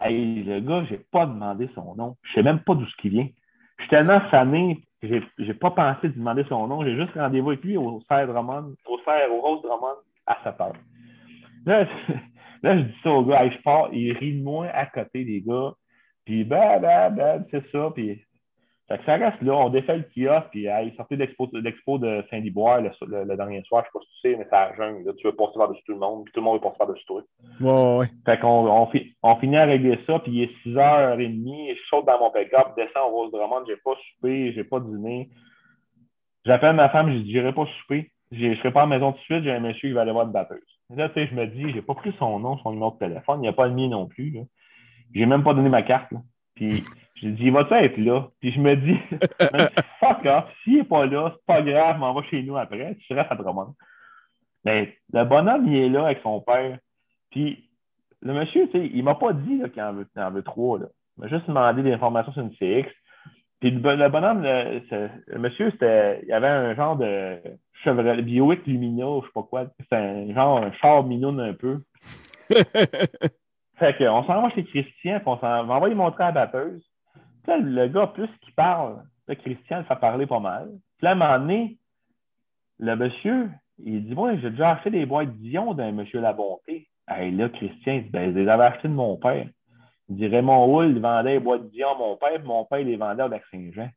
Hey, le gars, j'ai pas demandé son nom. Je sais même pas d'où ce qui vient. Je suis tellement fané, j'ai, j'ai pas pensé de demander son nom. J'ai juste rendez-vous avec lui au Serre Drummond, au Serre, au Rose Drummond, à 7 heures. Là, là, je dis ça au gars, hey, je pars, il rit de moi à côté des gars. Puis, ben, ben, ben, c'est ça. Puis, fait que ça reste là, on défait le kiosque, puis il sortait de l'expo de Saint-Liboire le, le, dernier soir, je sais pas si tu sais, mais c'est jeune, là, tu veux passer par-dessus tout le monde, puis tout le monde veut passer par-dessus toi. Ouais, ouais. Fait qu'on on, on, finit à régler ça, puis il est 6h30, je saute dans mon pick-up, descends au Rose Drummond, j'ai pas soupé, j'ai pas dîné. J'appelle ma femme, je dis, j'irai pas souper, je serai pas à la maison tout de suite, j'ai un monsieur qui va aller voir une batteuse. Là, tu sais, je me dis, j'ai pas pris son nom, son numéro de téléphone, il n'y a pas le mien non plus, là. J'ai même pas donné ma carte, là. Puis j'ai dit, il va-tu être là? Puis je me dis, fuck off, s'il n'est pas là, c'est pas grave, m'en va chez nous après, tu restes à Drummond. Mais le bonhomme, il est là avec son père. Puis le monsieur, tu sais, il m'a pas dit qu'il en veut, trois. Là. Il m'a juste demandé des informations sur une CX. Puis le, bonhomme, le, monsieur, c'était, il avait un genre de Chevrolet Bioic Lumina, je sais pas quoi. C'est un genre un char minoune un peu. fait qu'on s'en va chez Christian, puis on s'en va lui montrer la batteuse le gars, plus qu'il parle, là, Christian le fait parler pas mal. Puis là, à un moment donné, le monsieur, il dit Moi, j'ai déjà acheté des boîtes Dion d'un monsieur La Bonté. Et là, Christian, il dit ben, Je les avais achetées de mon père. Il dit Raymond Hull, vendait les boîtes Dion à mon père, puis mon père, les vendait au Lac-Saint-Jean.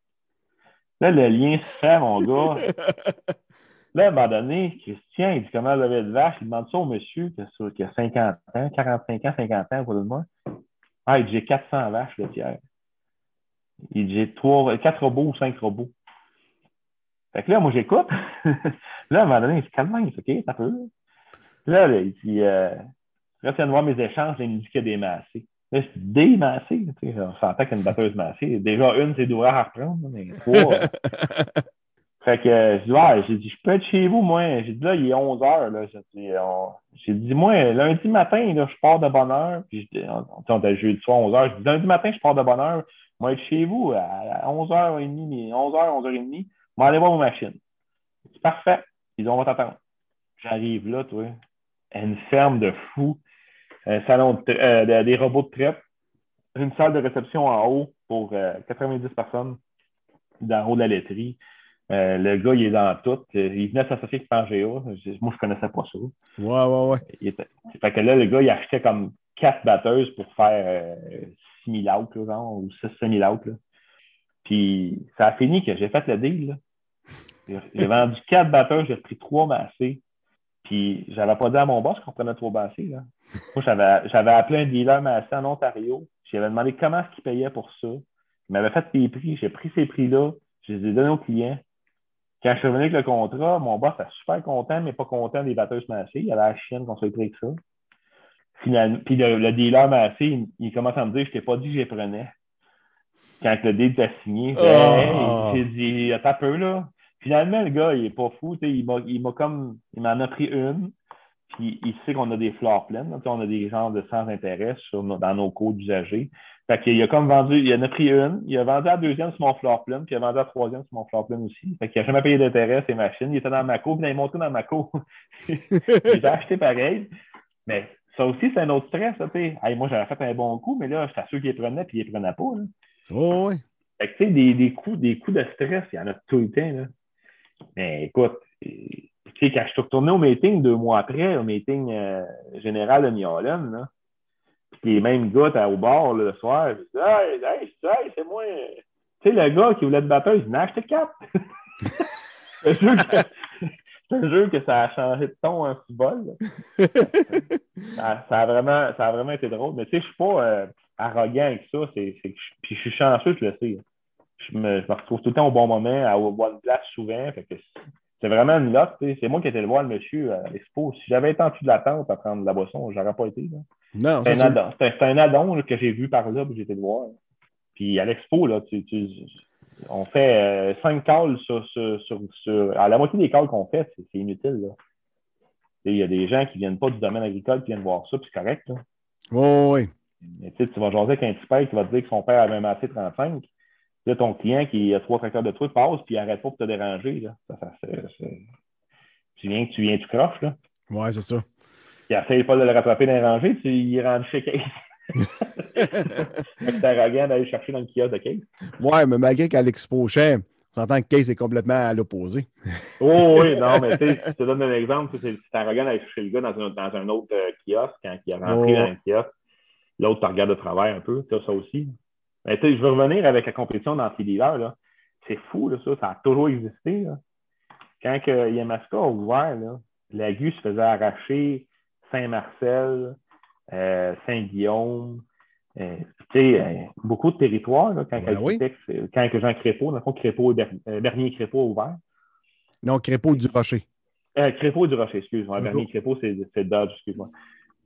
Là, le lien se fait, mon gars. Là, à un moment donné, Christian, il dit comment avez de vache? Il demande ça au monsieur qui a, 50 ans, 45 ans, 50 ans, pour le moins. Ah, il dit J'ai 400 vaches le tiers. Il dit trois, quatre robots ou cinq robots. Fait que là, moi, j'écoute. là, à un moment donné, il dit calme, OK, ça peut. Là, il dit euh, de voir mes échanges, il me dit qu'il y a des massés. Là, je dis des on s'entend qu'il y a une batteuse massée. Déjà, une, c'est d'ouvrir à reprendre, mais trois. fait que je dis j'ai dit, je peux être chez vous, moi. J'ai dit là, il est 11 heures. Là. J'ai dit, moi, lundi matin, je pars de bonne heure. Puis, on, on, on jeudi soir, 11 heures. Je dis, lundi matin, je pars de bonne heure vais être chez vous à 11h30, 11h, 11h30. Je vais aller voir vos machines. C'est parfait. Ils on va t'attendre. J'arrive là, toi. Une ferme de fous. Un salon euh, des robots de traite. Une salle de réception en haut pour 90 euh, personnes dans haut de la laiterie. Euh, le gars, il est dans tout. Il venait s'associer avec Pangea. Moi, je ne connaissais pas ça. Ouais, ouais, ouais. Il Fait que là, le gars, il achetait comme quatre batteuses pour faire 6 000 out, genre, ou 6 000 out. Puis ça a fini que j'ai fait le deal. J'ai vendu 4 batteurs, j'ai pris 3 massés. Puis j'avais pas dit à mon boss qu'on prenait 3 massés. Là. Moi, j'avais appelé un dealer massé en Ontario. J'avais demandé comment est-ce qu'il payait pour ça. Il m'avait fait des prix. J'ai pris ces prix-là. Je les ai donnés aux clients. Quand je suis revenu avec le contrat, mon boss était super content, mais pas content des batteuses massées. Il avait la chienne qu'on pris avec ça. Finalement, puis le, dealer m'a assez, il, commence à me dire Je t'ai pas dit que je les prenais. Quand le deal t'a signé, oh. j'ai dit Attends un peu là. Finalement, le gars, il est pas fou. Il m'a comme il m'en a pris une. Puis il sait qu'on a des fleurs pleines. on a des genres de sans intérêt dans nos codes usagers. Fait qu'il a comme vendu, il en a pris une, il a vendu la deuxième sur mon fleur pleine, puis il a vendu la troisième sur mon fleur pleine aussi. Fait qu'il n'a jamais payé d'intérêt, ses machines. Il était dans ma cour, puis il m'a montré dans ma cour. J'ai acheté pareil. Mais ça aussi, c'est un autre stress. sais. moi, j'avais fait un bon coup, mais là, j'étais sûr qu'il les prenait puis il les prenait pas. Là. Oh, oui. Fait que, tu sais, des, des, coups, des coups de stress, il y en a tout le temps. Là. Mais écoute, tu sais, quand je suis retourné au meeting deux mois après, au meeting euh, général de New Orleans, là, puis les mêmes gars au bar le soir, je dis Hey, hey, hey c'est moi. Tu sais, le gars qui voulait te battre, il dit acheté quatre. c'est un jeu que ça a changé de ton en football. ça, a vraiment, ça a vraiment été drôle. Mais tu sais, je suis pas euh, arrogant avec ça. C'est, c'est, puis je suis chanceux, je le sais. Je me, je me, retrouve tout le temps au bon moment, à bonne place souvent. Fait que c'est vraiment une lotte. C'est moi qui étais le voir le monsieur à l'expo. Si j'avais été en dessous de la tente à prendre de la boisson, j'aurais pas été. Là. Non, c'est un, addon. C'est un addon que j'ai vu par là, puis j'étais le voir. Puis à l'expo, là, tu, tu, on fait euh, cinq calls sur, sur, sur, À la moitié des calls qu'on fait, c'est inutile. Là. Il y a des gens qui ne viennent pas du domaine agricole qui viennent voir ça, puis c'est correct. Là. oui. tu vas jaser avec un petit père qui va te dire que son père avait un massé 35. Là, ton client qui a trois tracteurs de trucs passe puis il n'arrête pas pour te déranger. Là. Ça, ça, tu viens, tu viens, tu croches. Là. Ouais, c'est ça. Il essaye pas de le rattraper dans les rangées, tu, rentre chez Case. c'est arrogant d'aller chercher dans le kiosque de Case. Ouais, mais malgré qu'à l'expo cher, on entend que Case est complètement à l'opposé. oh oui, non, mais tu sais, je te donne un exemple. C'est arrogant d'aller chercher le gars dans un, dans un autre euh, kiosque quand il a rentré oh. dans un kiosque. L'autre te regarde de travers un peu, tu ça aussi. Mais sais, je veux revenir avec la compétition d'anti-leader, là. C'est fou, là, ça. Ça a toujours existé, là. Quand que Yamaska a ouvert, là, la se faisait arracher Saint-Marcel, euh, Saint-Guillaume, euh, euh, beaucoup de territoires là, quand, ben quand que Jean Crépeau, dans le fond, Crépeau, Bernier Crépeau a ouvert. Non, Crépeau du Rocher. Crépeau du Rocher, excuse-moi. Bernier Crépeau, c'est Dodge, excuse-moi.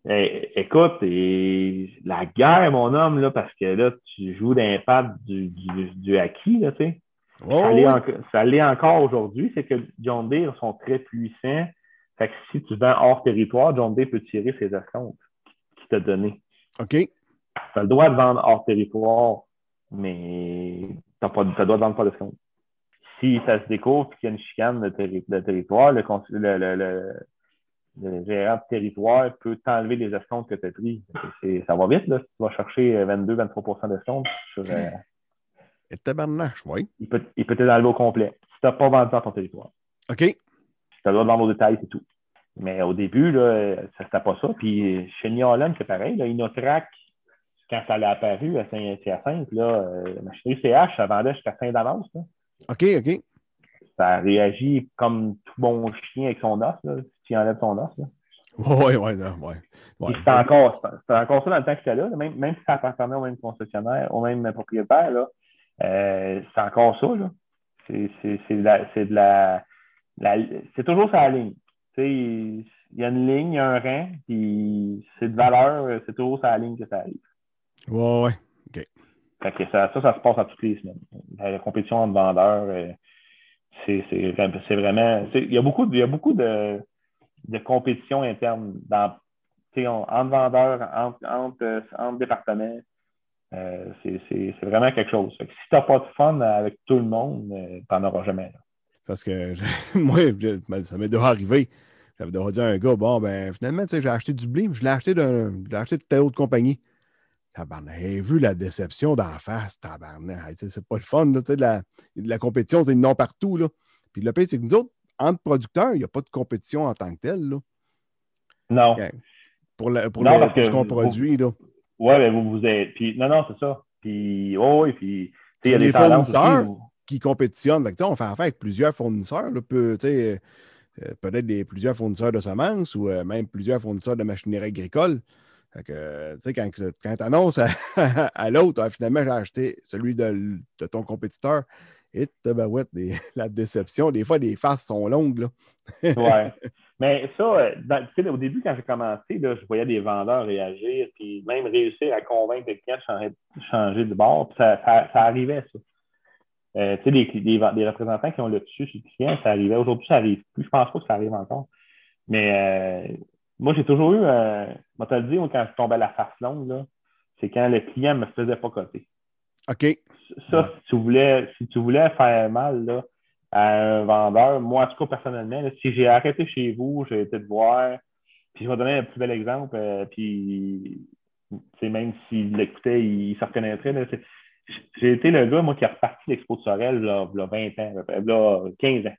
Écoute, et la guerre, mon homme, là, parce que là, tu joues d'impact du, du, du, acquis, là, tu sais. ça l'est encore aujourd'hui, c'est que John Deere sont très puissants fait que si tu vends hors territoire, John Day peut tirer ses escomptes qu'il t'a donné. OK. Tu as le droit de vendre hors territoire, mais tu as, le droit de vendre pas d'escompte. Si ça se découvre qu'il y a une chicane de, territoire, le, gérant de territoire peut t'enlever les escomptes que tu as pris. Ça va vite, là. Tu vas chercher 22-23 d'escomptes sur. Euh, Et tabarnache, oui. Il peut, il peut t'enlever au complet si tu n'as pas vendu dans ton territoire. OK. Tu as le droit de vendre c'est tout. Mais au début, là, ça n'était pas ça. Puis chez New c'est pareil. Là, Inotrac, quand ça a apparu à Saint-Hyacinthe, là, euh, la machinerie CH, ça vendait jusqu'à Saint-Davance. OK, OK. Ça a réagi comme tout bon chien avec son os, là, si tu enlèves son os. Oui, oui, oui. Ouais. C'était encore, encore ça dans le temps que c'était là, même, même si ça appartenait au même concessionnaire, au même propriétaire, euh, c'est encore ça. C'est, de la. c'est toujours sa ligne il y a une ligne, il y a un rang, puis c'est de valeur, c'est toujours la ligne que ça arrive. Ouais, ouais. OK. ça, ça, se passe à toutes les semaines. La, compétition entre vendeurs, euh, c'est vraiment. Il y a beaucoup, y a beaucoup de, de compétition interne dans, entre vendeurs, entre, entre, entre départements. Euh, c'est vraiment quelque chose. si tu n'as pas de fun avec tout le monde, euh, tu n'en auras jamais. Parce que moi, ça m'est déjà arrivé. J'avais déjà dit à un gars, bon, ben finalement, j'ai acheté du blé, je l'ai acheté de telle autre compagnie. Tabarnak, j'ai vu la déception d'en face, tabarnak. C'est pas le fun, là, de la, de la compétition, c'est non partout. Là. Puis le pire, c'est que nous autres, entre producteurs, il n'y a pas de compétition en tant que telle. Là. Non. Pour, pour, ce qu'on produit. Là. Oui, mais vous, vous êtes. Puis, non, non, c'est ça. Puis, oh, oui, puis. Il y a des fournisseurs qui compétitionnent. on fait affaire avec plusieurs fournisseurs. Peut, euh, peut-être des, plusieurs fournisseurs de semences ou euh, même plusieurs fournisseurs de machinerie agricole. Que, tu sais, quand, quand tu annonces à, l'autre, ah, finalement, j'ai acheté celui de, ton compétiteur, et tabarouette, des, la déception, des fois, les faces sont longues. Oui. Mais ça, euh, au début, quand j'ai commencé, là, je voyais des vendeurs réagir, puis même réussir à convaincre clients de changer, de bord. Ça, ça, arrivait, ça. Euh, tu sais, des, représentants qui ont le dessus sur le client, ça arrivait. Aujourd'hui, ça arrive plus. Je pense pas que ça arrive encore. Mais euh, moi, j'ai toujours eu, euh, moi, te le dit, quand je tombais à la face longue, c'est quand le client ne me faisait pas coter. OK. Ça, si, tu voulais, si tu voulais faire mal là, à un vendeur, moi, en tout cas, personnellement, si j'ai arrêté chez vous, j'ai été te voir, puis je vais donner un plus bel exemple, euh, puis même s'il l'écoutait, il, se reconnaîtrait. Là, j'ai été le gars, moi, qui a reparti l'Expo de Sorel, là, là 20 ans, là, 15 ans.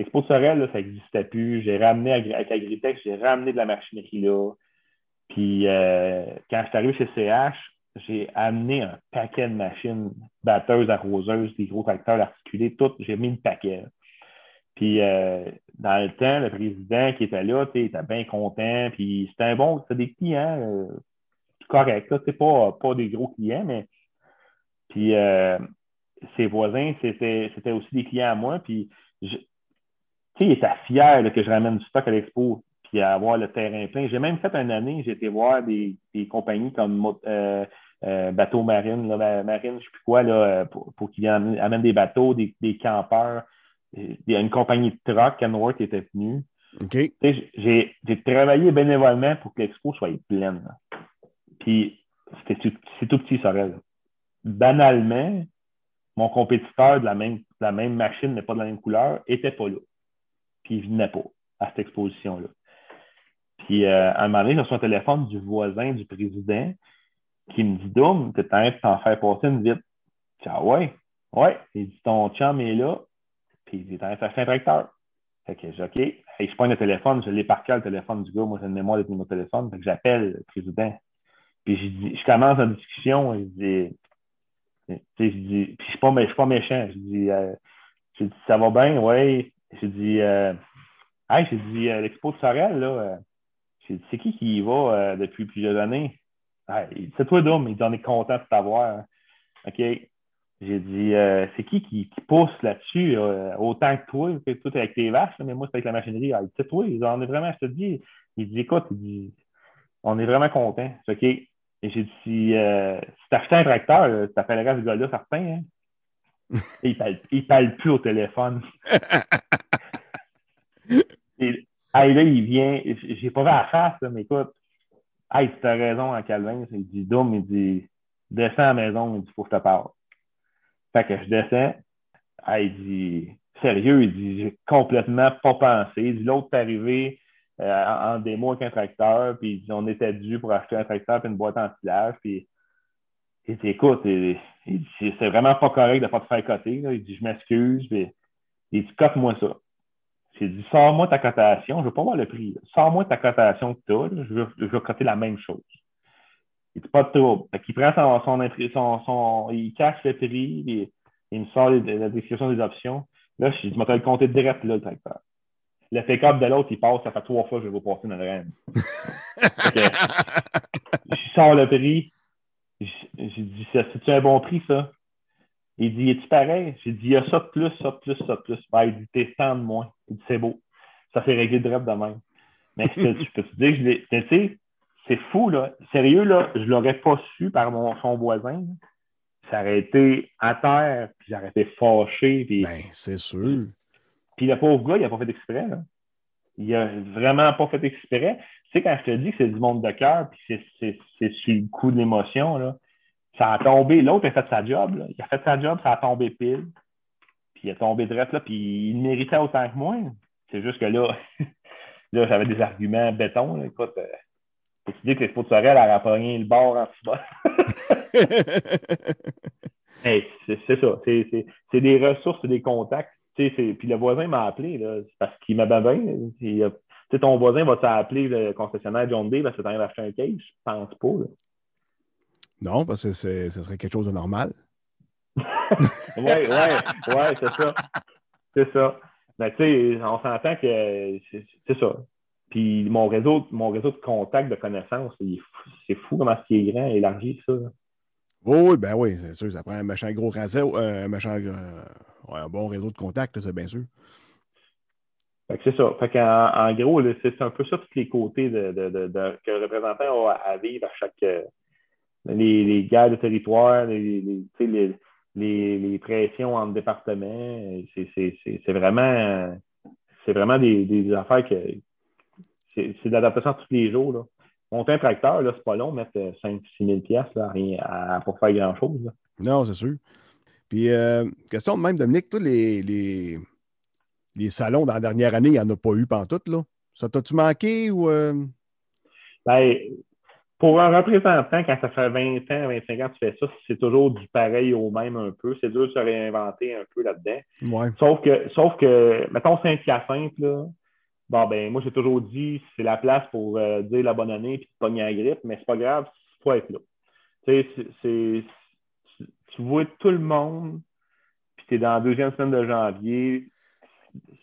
L'Expo de Sorel, là, ça n'existait plus. J'ai ramené avec Agritech, j'ai ramené de la machinerie là. Puis euh, quand je suis arrivé chez CH, j'ai amené un paquet de machines, batteuses, arroseuses, des gros tracteurs articulés, tout, j'ai mis le paquet. Puis euh, dans le temps, le président qui était là, il était bien content, puis c'était un bon, c'était des clients euh, corrects, c'est pas, pas des gros clients, mais puis euh, ses voisins, c'était, aussi des clients à moi. Puis, sais, il était fier que je ramène du stock à l'expo puis à avoir le terrain plein. J'ai même fait une année, j'ai été voir des, des compagnies comme euh, euh, Bateau Marine, là, Marine, je ne sais plus quoi, là, pour, pour qu'ils amènent des bateaux, des, des campeurs. Il y a une compagnie de truck, Kenworth, était venue. Okay. J'ai, j'ai travaillé bénévolement pour que l'expo soit pleine. Puis c'est tout petit, Sorel. Banalement, mon compétiteur de la même, la même machine, mais pas de la même couleur, était pas là. Il venait pas à cette exposition-là. Puis euh, à un moment donné, j'ai reçu un téléphone du voisin du président qui me dit Doum, t'es en train de t'en faire passer une vite. ah ouais, ouais. Il dit ton chum est là, puis il est en train de faire un. Fait que j'ai OK. je prends le téléphone, je l'ai par le téléphone du gars, moi, c'est une mémoire de mon téléphone. Fait que j'appelle le président. Puis je, dis, je commence la discussion, et je dis, je dis, puis je suis pas, suis pas méchant. Je dis, euh, je dis, ça va bien, ouais. J'ai dit, euh, hey, j'ai dit, euh, l'expo de Sorel, là, euh, j'ai dit, c'est qui qui y va euh, depuis plusieurs années? c'est toi, Dom, il dit, on est content de t'avoir. OK. J'ai dit, c'est qui, qui pousse là-dessus autant que toi, que toi, avec tes vaches, mais moi, c'est avec la machinerie. Ah, c'est toi, on est vraiment, je te dis, il dit, écoute, il dit, on est vraiment content. OK. Et j'ai dit, si, si t'achetais un tracteur, t'appellerais ce gars-là, certain, hein? Il parle, parle plus au téléphone. Et, là, il vient, j'ai pas vu la face, mais écoute, hey, tu as raison en Calvin, il dit Doum, il dit descends à la maison, il dit faut que je te parle. Fait que je descends, il dit sérieux, il dit j'ai complètement pas pensé. Il dit l'autre est arrivé euh, en, démo avec un tracteur, puis il dit on était dû pour acheter un tracteur et une boîte en silage, puis il dit écoute, c'est vraiment pas correct de pas te faire coter. Il dit je m'excuse, puis il dit cote-moi ça. J'ai dit, sors-moi ta cotation, je ne veux pas voir le prix. Sors-moi ta cotation que tu as, je veux, je veux coter la même chose. Il dit pas de trouble. il prend son, son, son, il cache le prix, et, il me sort la description des options. Là, je dis, je vais le compter direct là, le tracteur. Le pick-up de l'autre, il passe, ça fait trois fois que je vais vous passer dans le je sors le prix. J'ai dit, c'est-tu un bon prix, ça? Il dit, es-tu pareil? J'ai dit, il y a ça de plus, ça de plus, ça de plus. Ben, il dit, t'es 100 de moins. Il dit, c'est beau. Ça s'est réglé de rêve de même. Mais je peux te dire que je. Tu sais, c'est fou, là. Sérieux, là, je l'aurais pas su par mon, son voisin. Ça aurait été à terre, puis j'aurais été fâché. Puis... Ben, c'est sûr. Puis le pauvre gars, il n'a pas fait exprès, là. Il a vraiment pas fait exprès. Tu sais, quand je te dis que c'est du monde de cœur, puis c'est sur le coup de l'émotion, là, ça a tombé. L'autre a fait sa job. Il a fait sa job, ça a tombé pile. Puis il a tombé direct là, puis il méritait autant que moi. C'est juste que là, là j'avais des arguments béton. Écoute, euh, tu dis que l'expo de Sorel a rapporté le bord en bas. hey, c'est ça. C'est des ressources, c'est des contacts. Puis le voisin m'a appelé là, parce qu'il m'a bien. Ton voisin va t'appeler le concessionnaire John Day parce que tu as acheté un case? Je pense pas. Non, parce que ce serait quelque chose de normal. oui, oui, ouais, c'est ça. C'est ça. Mais tu sais, on s'entend que c'est ça. Puis mon réseau, mon réseau de contacts, de connaissances, c'est fou comment c'est grand et élargi, ça. Oui, ben oui, c'est sûr. Ça prend un machin gros réseau, euh, un machin, euh, un bon réseau de contacts, c'est bien sûr. c'est ça. Fait qu'en en gros, c'est un peu ça tous les côtés que le représentant a à vivre à chaque, les, les guerres de territoire, les, les, pressions entre départements. C'est vraiment, c'est vraiment des, des affaires que c'est de l'adaptation tous les jours. Là. Monter un tracteur, c'est pas long, mettre 5-6 000 pièces pour faire grand-chose. Non, c'est sûr. Puis, euh, question de même, Dominique, tous les, les, les, salons dans la dernière année, il n'y en a pas eu pantoute, là. Ça t'a-tu manqué ou. Euh? Ben, pour un représentant, quand ça fait 20 ans, 25 ans que tu fais ça, c'est toujours du pareil au même un peu. C'est dur de se réinventer un peu là-dedans. Sauf que, sauf que, mettons Saint-Hyacinthe, là, bon, ben, moi, j'ai toujours dit, c'est la place pour euh, dire la bonne année puis de pogner la grippe, mais c'est pas grave, il faut être là. Tu sais, tu vois tout le monde, puis tu es dans la deuxième semaine de janvier,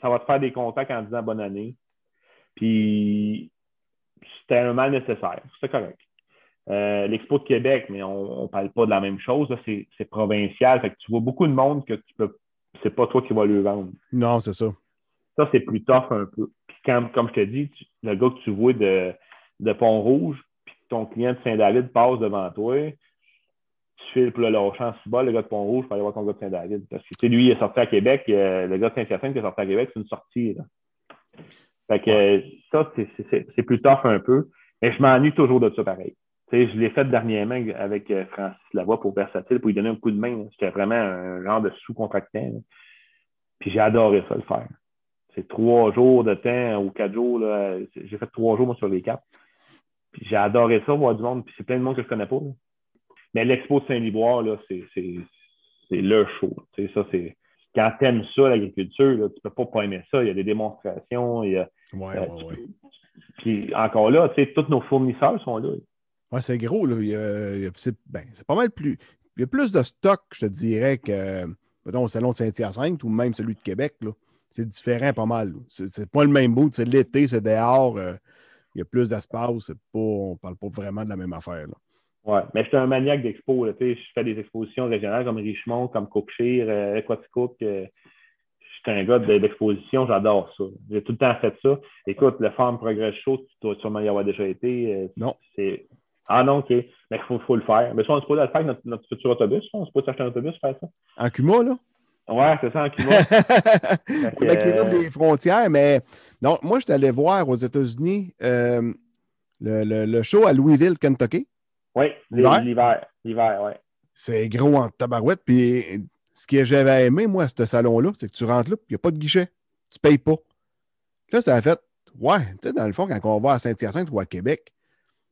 ça va te faire des contacts en disant bonne année. Puis, c'était un mal nécessaire. C'est correct. Euh, L'Expo de Québec, mais on ne parle pas de la même chose. C'est provincial. Fait que tu vois beaucoup de monde que tu peux. C'est pas toi qui vas le vendre. Non, c'est ça. Ça, c'est plus tough un peu. Quand, comme je te dis, le gars que tu vois de, de Pont-Rouge, puis ton client de Saint-David passe devant toi, tu fais le lâcher en bas, le gars de Pont-Rouge, pour aller voir ton gars de Saint-David. Parce que lui, il est sorti à Québec, euh, le gars de Saint-Hyacinthe qui est sorti à Québec, c'est une sortie. Là. Fait que ça, c'est plus tough un peu. Mais je m'ennuie toujours de ça pareil. je l'ai fait dernièrement avec euh, Francis Lavoie pour Versatile pour lui donner un coup de main. C'était vraiment un genre de sous-contractant. Puis j'ai adoré ça le faire. C'est trois jours de temps ou quatre jours. J'ai fait trois jours moi, sur les quatre. Puis j'ai adoré ça, voir du monde. Puis c'est plein de monde que je connais pas. Mais l'expo de Saint-Liboire, là, c'est, le show. ça, c'est quand tu aimes ça, l'agriculture, tu peux pas pas aimer ça. Il y a des démonstrations. Il y a, ouais, ouais, ouais. Puis encore là, tous nos fournisseurs sont là. Oui, c'est gros. Là. Ben, c'est, pas mal plus. Il y a plus de stock, je te dirais, que mettons, au salon de Saint-Hyacinthe ou même celui de Québec. Là. C'est différent pas mal. C'est, pas le même bout. C'est l'été, c'est dehors. Euh, il y a plus d'espace. On ne parle pas vraiment de la même affaire. Là. Oui, mais je suis un maniaque d'expo. Je fais des expositions régionales comme Richemont, comme Cookshire, euh, Aquaticook. Euh, je suis un gars d'exposition, j'adore ça. J'ai tout le temps fait ça. Écoute, le Farm Progress Show, tu dois sûrement y avoir déjà été. Euh, non. Ah non, OK. Mais il faut, faut, le faire. Mais ça, on se peut le faire avec notre, notre futur autobus. On se peut s'acheter un autobus faire ça. En Cuma, là? Ouais, c'est ça, en Cuma. Faudrait qu'il ouvre les frontières, mais non, moi, je suis allé voir aux États-Unis le, le, le, show à Louisville, Kentucky. Oui, l'hiver. L'hiver, oui. C'est gros en tabarouette. Puis ce que j'avais aimé, moi, à ce salon-là, c'est que tu rentres là, il n'y a pas de guichet. Tu ne payes pas. Là, ça a fait, ouais, tu sais, dans le fond, quand on va à Saint-Hyacinthe ou à Québec,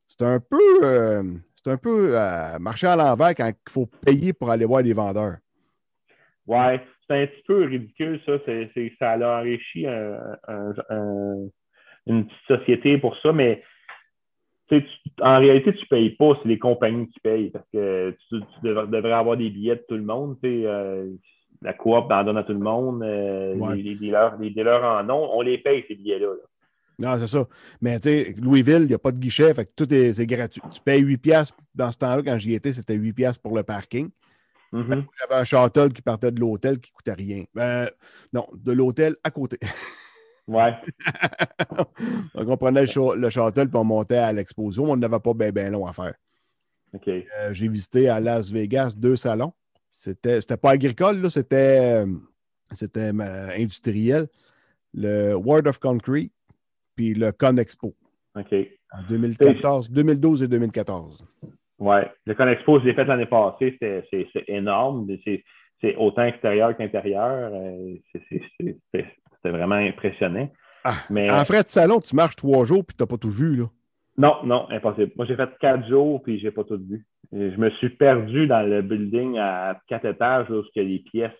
c'est un peu, euh, c'est un peu euh, marcher à l'envers quand il faut payer pour aller voir des vendeurs. Ouais, c'est un petit peu ridicule, ça. C'est, ça a enrichi une petite société pour ça, mais en réalité, tu ne payes pas, c'est les compagnies qui payent parce que tu, devrais, avoir des billets de tout le monde. Euh, la coop en donne à tout le monde. Euh, les, dealers, les, dealers, en ont. On les paye, ces billets-là. Non, c'est ça. Mais tu sais, Louisville, il n'y a pas de guichet, fait que tout est, gratuit. Tu payes 8 piastres. Dans ce temps-là, quand j'y étais, c'était 8 piastres pour le parking. Mm-hmm. J'avais un shuttle qui partait de l'hôtel qui ne coûtait rien. Ben, non, de l'hôtel à côté. Ouais. Donc, on prenait le, shuttle puis on montait à l'exposition. On n'avait pas bien ben long à faire. OK. Euh, j'ai visité à Las Vegas deux salons. C'était, pas agricole, euh, c'était euh, industriel. Le World of Concrete puis le ConExpo. OK. En 2014, 2012 et 2014. Oui. Le ConExpo, je l'ai fait l'année passée. C'est, énorme. C'est, c'est autant extérieur qu'intérieur. C'est, c'était vraiment impressionnant. Ah, mais, en frais de salon, tu marches trois jours puis tu n'as pas tout vu, là. Non, non, impossible. Moi, j'ai fait quatre jours puis j'ai pas tout vu. je me suis perdu dans le building à quatre étages où il y a des pièces.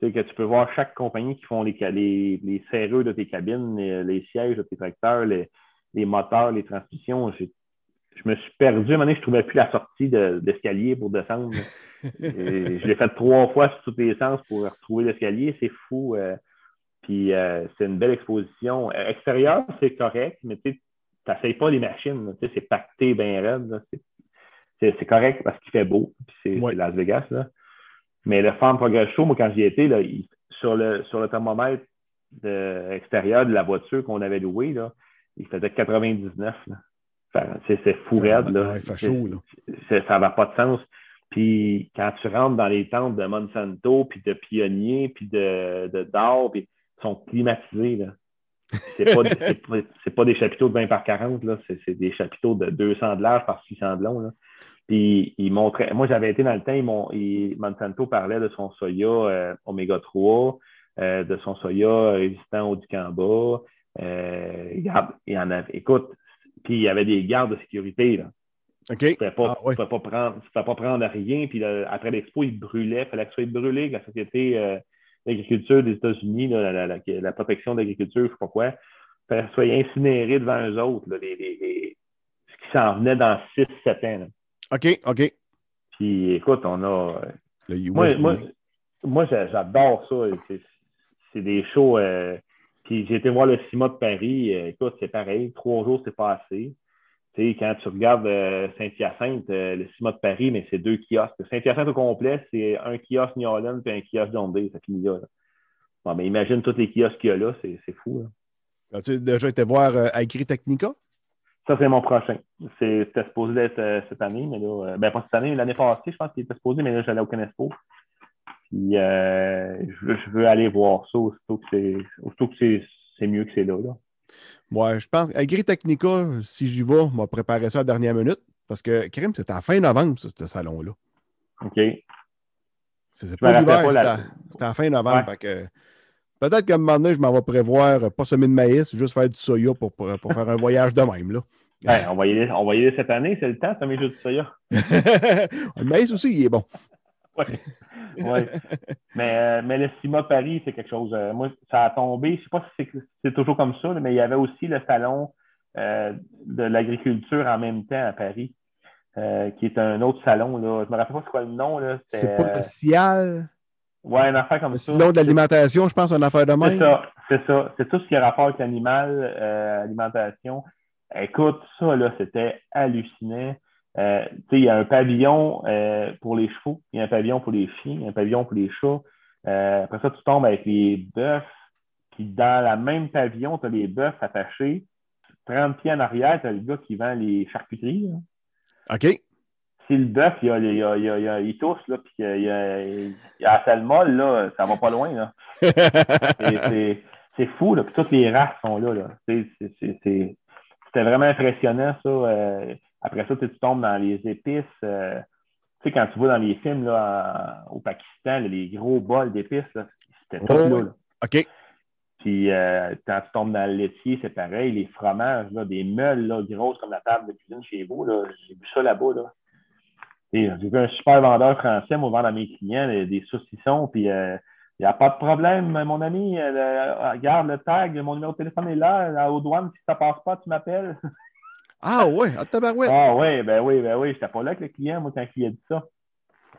Tu sais, que tu peux voir chaque compagnie qui font les, les, les serrures de tes cabines, les, sièges de tes tracteurs, les, moteurs, les transmissions. Je me suis perdu. À un moment donné, je ne trouvais plus la sortie d'escalier pour descendre. je l'ai fait trois fois sur tous les sens pour retrouver l'escalier. C'est fou. Euh, puis euh, c'est une belle exposition. Euh, extérieur, c'est correct, mais tu n'essayes pas les machines. C'est pacté bien raide. C'est correct parce qu'il fait beau. C'est Las Vegas. Là. Mais le Farm Progress Show, moi, quand j'y étais, là, sur, le, sur le thermomètre de, extérieur de la voiture qu'on avait louée, là, il faisait 99. C'est fou raide. Là. il fait chaud. Là. Ça n'a pas de sens. Puis quand tu rentres dans les tentes de Monsanto, puis de Pionnier, puis de, puis sont climatisés. Là. C'est pas, pas, des chapiteaux de 20 par 40, là. C'est, des chapiteaux de 200 de large par 600 de long. Là. Puis il montrait, moi j'avais été dans le temps, il, Monsanto parlait de son soya euh, oméga 3, euh, de son soya résistant au dicamba. Euh, il y en avait, écoute, puis il y avait des gardes de sécurité. Là. OK. Tu ne pouvais, pas, ah, prendre, pas prendre rien. Puis après l'expo, il brûlait. Il fallait que ça soit brûlé, la société euh, l'agriculture des États-Unis, la, protection de l'agriculture, je ne sais pas quoi, faire soit incinéré devant eux autres, ce qui s'en venait dans 6-7 ans. OK, OK. Puis écoute, on a. moi, j'adore ça. C'est des shows. Euh, puis j'ai été voir le CIMA de Paris. Euh, écoute, c'est pareil. Trois jours, c'est pas assez quand tu regardes euh, Saint-Hyacinthe, euh, le CIMA de Paris, mais c'est deux kiosques. Saint-Hyacinthe au complet, c'est un kiosque New Orleans et un kiosque Dondé. Ça finit là. Bon, mais imagine tous les kiosques qu'il y a là, c'est fou. As-tu déjà été voir euh, Agri Technica? Ça, c'est mon prochain. C'était supposé d'être cette année, mais là, ben pas cette année, l'année passée, je pense qu'il était supposé, mais là, j'allais au Canespo. Puis, je, veux, aller voir ça aussitôt que c'est mieux que c'est là, là. Ouais, je pense. Agri Technica, si j'y vais, m'a préparé ça à la dernière minute. Parce que, Crime, c'était à fin novembre, ça, ce salon-là. OK. C'est pas l'hiver, c'était à, fin novembre. Peut-être qu'à un moment donné, je m'en vais prévoir euh, pas semer de maïs, juste faire du soya pour, pour, faire un voyage de même. Là. on, va y aller, on va y aller cette année, c'est le temps, ça met juste du soya. le maïs aussi, il est bon. Oui. Ouais. Mais, euh, mais le CIMA Paris, c'est quelque chose. Euh, moi, ça a tombé. Je ne sais pas si c'est toujours comme ça, mais il y avait aussi le salon de l'agriculture en même temps à Paris, qui est un autre salon. Là. Je ne me rappelle pas c'est quoi le nom. C'est pas le CIAL. Oui, une affaire comme ça. Sinon, de l'alimentation, je pense, une affaire de même. C'est ça, c'est ça. C'est tout ce qui a rapport avec l'animal, euh, alimentation. Écoute, ça, là, c'était hallucinant. Euh, il y a un pavillon euh, pour les chevaux, il y a un pavillon pour les chiens, il y a un pavillon pour les chats. Euh, après ça, tu tombes avec les bœufs. Puis dans la même pavillon, tu as les bœufs attachés. 30 pieds en arrière, tu as le gars qui vend les charcuteries. OK si le bœuf, il, tousse, là, puis il a, il a la molle, là, ça va pas loin. Là. c'est fou, là, puis toutes les races sont là. là. C'était vraiment impressionnant, ça. Euh, après ça, tu tombes dans les épices. Euh, tu sais, quand tu vas dans les films là, au Pakistan, les gros bols d'épices, c'était tout là, là. OK. Puis euh, quand tu tombes dans le laitier, c'est pareil. Les fromages, là, des meules là, grosses comme la table de cuisine chez vous, j'ai vu ça là-bas. Là. J'ai vu un super vendeur français, moi, vendre à mes clients des saucissons, puis il euh, n'y a pas de problème, mon ami. Euh, regarde le tag, mon numéro de téléphone est là, aux douanes, si ça passe pas, tu m'appelles. Ah ouais, à tabarouette. Ah ouais, ben oui, ben oui. J'étais pas là avec le client, moi, quand il a dit ça.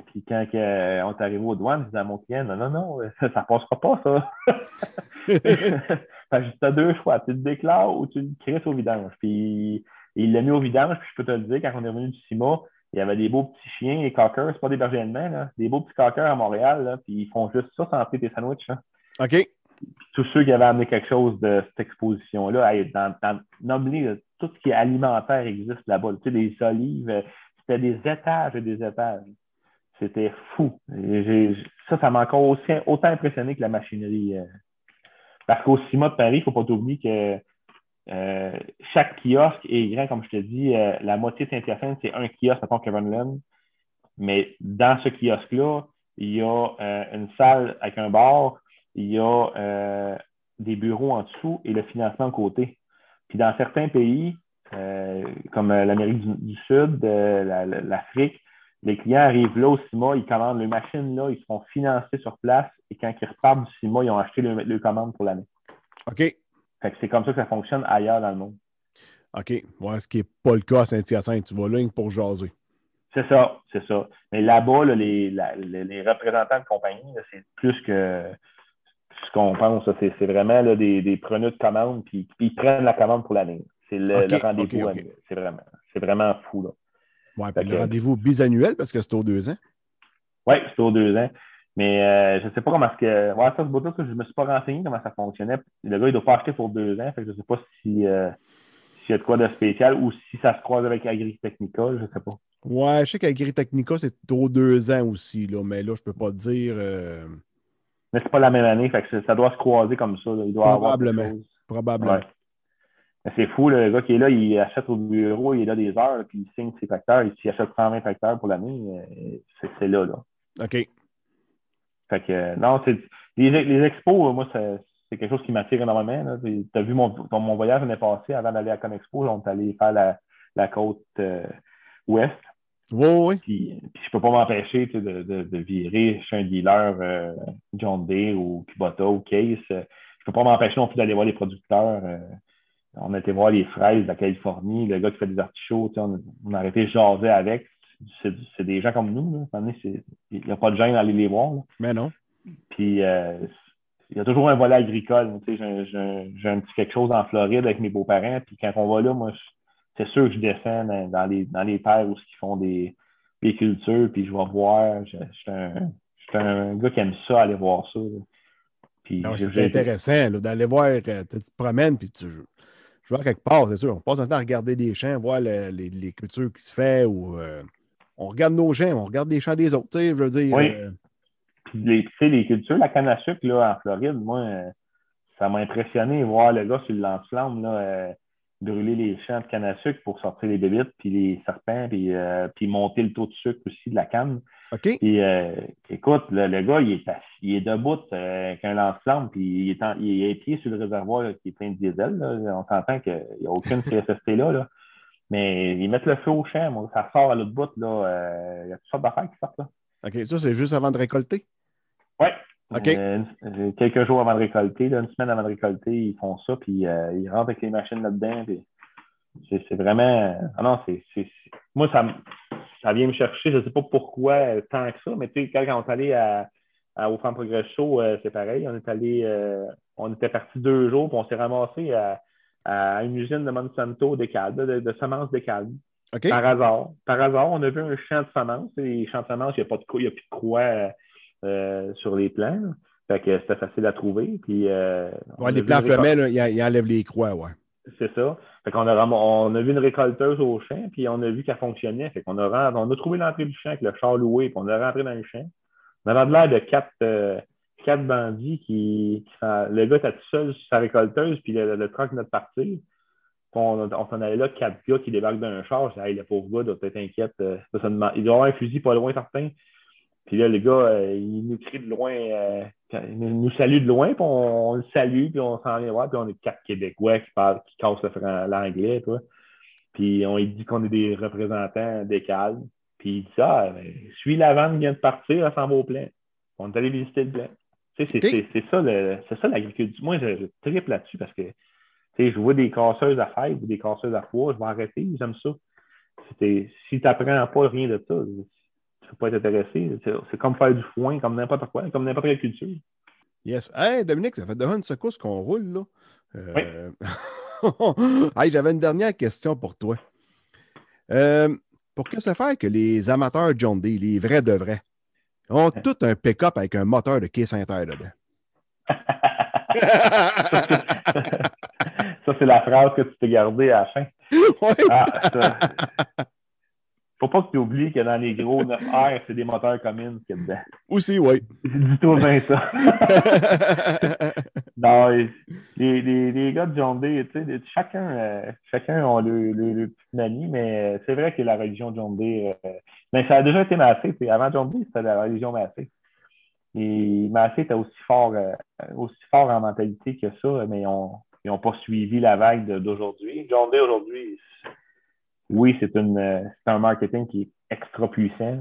Puis quand euh, on est arrivé aux douanes, je disais à mon client, non, non, non, ça, ça passera pas, ça. fait que deux choix. Tu le déclares ou tu le crées au vidange. Puis il l'a mis au vidange, puis je peux te le dire, quand on est revenu du CIMA, il y avait des beaux petits chiens, les cockers, c'est pas des bergers allemands, là, des beaux petits cockers à Montréal, là, puis ils font juste ça sans des sandwichs. Là. OK. tous ceux qui avaient amené quelque chose de cette exposition-là, dans, dans, tout ce qui est alimentaire existe là-bas. Tu sais, des olives, euh, c'était des étages et des étages. C'était fou. ça, ça m'a encore autant impressionné que la machinerie. Euh. Parce qu'au CIMA de Paris, il ne faut pas oublier que euh, chaque kiosque est grand, comme je te dis, la moitié de Saint-Hyacinthe, c'est un kiosque, à Kevin. Mais dans ce kiosque-là, il y a une salle avec un bar, il y a des bureaux en dessous et le financement à côté. Puis dans certains pays, comme l'Amérique du, Sud, l'Afrique, les clients arrivent là au CIMA, ils commandent les machines là, ils seront financés sur place et quand ils repartent du CIMA, ils ont acheté le, le commande pour l'année. OK c'est comme ça que ça fonctionne ailleurs dans le monde. OK. Ouais, ce qui n'est pas le cas à Saint-Hyacinthe. Tu vas là pour jaser. C'est ça, c'est ça. Mais là-bas, les, représentants de compagnie, c'est plus que ce qu'on pense. C'est vraiment des, des preneurs de commande, puis ils prennent la commande pour l'année. C'est le, rendez-vous. C'est vraiment, vraiment fou. Là. Ouais, le rendez-vous bisannuel parce que c'est aux deux ans. Oui, c'est aux deux ans. Mais euh, je ne sais pas comment est-ce que. Ouais, ça, c'est que je ne me suis pas renseigné comment ça fonctionnait. Le gars, il ne doit pas acheter pour deux ans. Fait que je ne sais pas si euh, s'il y a de quoi de spécial ou si ça se croise avec Agritechnica, je ne sais pas. Ouais, je sais qu'Agritechnica, c'est aux deux ans aussi, là, mais là, je ne peux pas te dire. Euh... Mais c'est pas la même année, fait que ça doit se croiser comme ça. Il doit probablement. Probablement. C'est fou, le gars qui est là, il achète au bureau, il est là des heures, puis il signe ses facteurs. S'il achète 120 facteurs pour l'année, euh, c'est là, là. OK. Fait que, non, c'est, les, les expos, moi, c'est quelque chose qui m'attire énormément. Tu as vu mon, mon voyage l'année passée, avant d'aller à Conexpo, on est allé faire la, la côte euh, ouest. Oui, oui. Puis, puis je peux pas m'empêcher de, de, de, virer chez un dealer euh, John Deere ou Kubota ou Case. Je peux pas m'empêcher non plus d'aller voir les producteurs. Euh, on a été voir les fraises de la Californie, le gars qui fait des artichauts, on, on a arrêté de jaser avec c'est des gens comme nous. Il n'y a pas de gêne à aller les voir. Mais non. Puis euh, il y a toujours un volet agricole. J'ai un petit quelque chose en Floride avec mes beaux-parents. Puis quand on va là, moi, c'est sûr que je descends dans, les, dans les terres où ils font des, des cultures, puis je vais voir. Je, suis un, un, gars qui aime ça, aller voir ça. C'est intéressant d'aller voir, euh, tu te promènes, puis tu, je vois quelque part, c'est sûr. On passe un temps à regarder des champs, voir les, les, cultures qui se font ou euh, on regarde nos champs, on regarde les champs des autres, tu sais, je veux dire. Oui. Euh, Puis les, les cultures, la canne à sucre là, en Floride, moi, ça m'a impressionné voir le gars sur le lance-flamme. Là, brûler les champs de canne à sucre pour sortir les bébites, puis les serpents, puis, euh, puis monter le taux de sucre aussi de la canne. OK. Puis, euh, écoute, le, le gars, il est, il est debout euh, avec un lance-flamme, puis il est, en, il est pied sur le réservoir là, qui est plein de diesel. Là. On s'entend qu'il n'y a aucune CSST là, là. Mais ils mettent le feu au champ, moi. ça sort à l'autre bout. Là. Euh, il y a toutes sortes d'affaires qui sortent là. OK. Ça, c'est juste avant de récolter? Ouais. Euh, une- quelques jours avant de récolter, là, une semaine avant de récolter, ils font ça, puis euh, ils rentrent avec les machines là-dedans. C'est vraiment. Ah non, c'est. Moi, ça, ça vient me chercher. Je ne sais pas pourquoi euh, tant que ça, mais tu sais, quand, quand on est allé à, à- au Show, euh, c'est pareil. On est allé. euh, on était parti deux jours, puis on s'est ramassé à, à une usine de Monsanto d'Ecalde, de, de semences d'Ecalde. OK. Par hasard. Par hasard, on a vu un champ de semences. Les champs de semences, il n'y a, pas de cro- il a plus de croix euh, sur les plants. là. Fait que c'était facile à trouver. Puis, euh, Ouais, a les récol- femelles, ils ils enlèvent les croix, ouais. C'est ça. Fait qu'on a, on a vu une récolteuse au champ, puis on a vu qu'elle fonctionnait. Fait qu'on a, on a trouvé l'entrée du champ avec le char loué, puis on est rentré dans le champ. On avait l'air de quatre, euh, quatre bandits qui, Le gars était tout seul sur sa récolteuse, puis le, le truck venait de partir. On, on s'en allait là, quatre gars qui débarquent d'un char. Je disais, hey, le pauvre gars doit être inquiète. euh, ça, ça demande- il doit avoir un fusil pas loin, certain. Puis là, le gars, euh, il nous crie de loin, euh, il nous salue de loin, puis on, on le salue, puis on s'en vient voir, puis on est quatre Québécois qui parlent, qui cassent l'anglais, quoi. Puis on lui dit qu'on est des représentants des calmes. Puis il dit ah, ben, suis la vanne qui vient de partir, elle s'en va au plein. On est allé visiter le plein. C'est ça ça l'agriculture. Moi, je, je tripe là-dessus parce que tu sais, je vois des casseuses à fèves ou des casseuses à foie, je vais arrêter, j'aime ça. Si tu n'apprends pas rien de ça, tu ne peux pas être intéressé. C'est comme faire du foin, comme n'importe quoi, comme n'importe quelle culture. Yes. Hey, Dominique, ça fait déjà une secousse qu'on roule, là. Euh, hey, j'avais une dernière question pour toi. Euh, pour que ça fait que les amateurs John Deere, les vrais de vrais, ont tout un pick-up avec un moteur de caisse inter dedans? ça, c'est la phrase que tu t'es gardée à la fin. Ouais. Ah, ça. Faut pas que tu oublies que dans les gros 9R, c'est des moteurs communs qu'il y a dedans. Aussi, oui. Dis-toi bien ça. non, les, les, les, gars de John Deere, tu sais, chacun, euh, chacun a le, le, le petit manie, mais euh, c'est vrai que la religion John Deere, euh, mais ça a déjà été Massé. Avant John Deere, c'était la religion Massé. Et Massé était aussi fort, euh, aussi fort en mentalité que ça, mais ils n'ont ils ont pas suivi la vague d'aujourd'hui. John Deere, aujourd'hui, oui, c'est euh, c'est un marketing qui est extra puissant.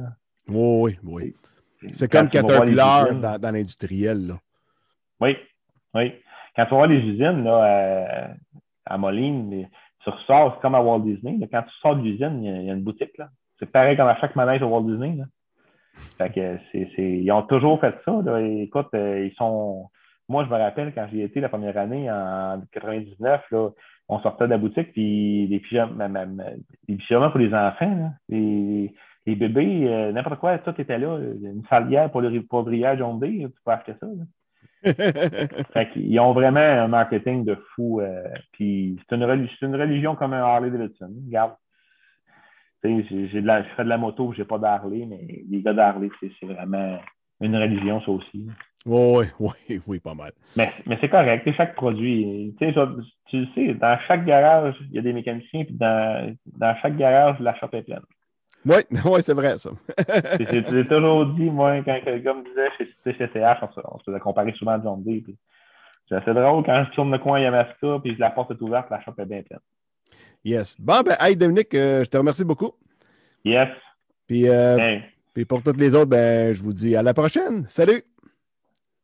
Oui, oui, oui. C'est comme Caterpillar dans, dans l'industriel, là. Oui, oui. Quand tu voir les usines là, à, à Moline, tu ressors, c'est comme à Walt Disney. là. Quand tu sors de l'usine, il y, a- il y a une boutique. là. C'est pareil comme à chaque manège à Walt Disney. Là. Fait que ils ont toujours fait ça. Là. Et écoute, euh, ils sont. Moi, je me rappelle quand j'y étais la première année en 99, là, on sortait de la boutique, puis les pyjamas, ma- ma- ma- les pyjamas pour les enfants, là, les, les bébés, euh, n'importe quoi, tout était là. Une salière pour le poivrière John Deere, tu peux acheter ça. là. Fait qu'ils ont vraiment un marketing de fou. euh, puis c'est une, une religion comme un Harley Davidson. Regarde. J'ai- de la- je fais de la moto, j'ai pas d'Harley, mais les gars d'Harley, c'est vraiment une religion, ça aussi. oui, oui, oui, pas mal. Mais, mais c'est correct, c'est chaque produit. Tu le sais, dans chaque garage, il y a des mécaniciens, puis dans, dans chaque garage, la shop est pleine. Oui, oui, c'est vrai, ça. J'ai toujours dit, moi, quand que le gars me disait chez, chez CH, on se, on se faisait comparer souvent à John puis C'est assez drôle quand je tourne le coin Yamaska, puis la porte est ouverte, la shop est bien pleine. yes. Bon, ben, hey, Dominique, euh, je te remercie beaucoup. Yes. Puis, euh, Hey, puis pour toutes les autres, ben, je vous dis à la prochaine. Salut!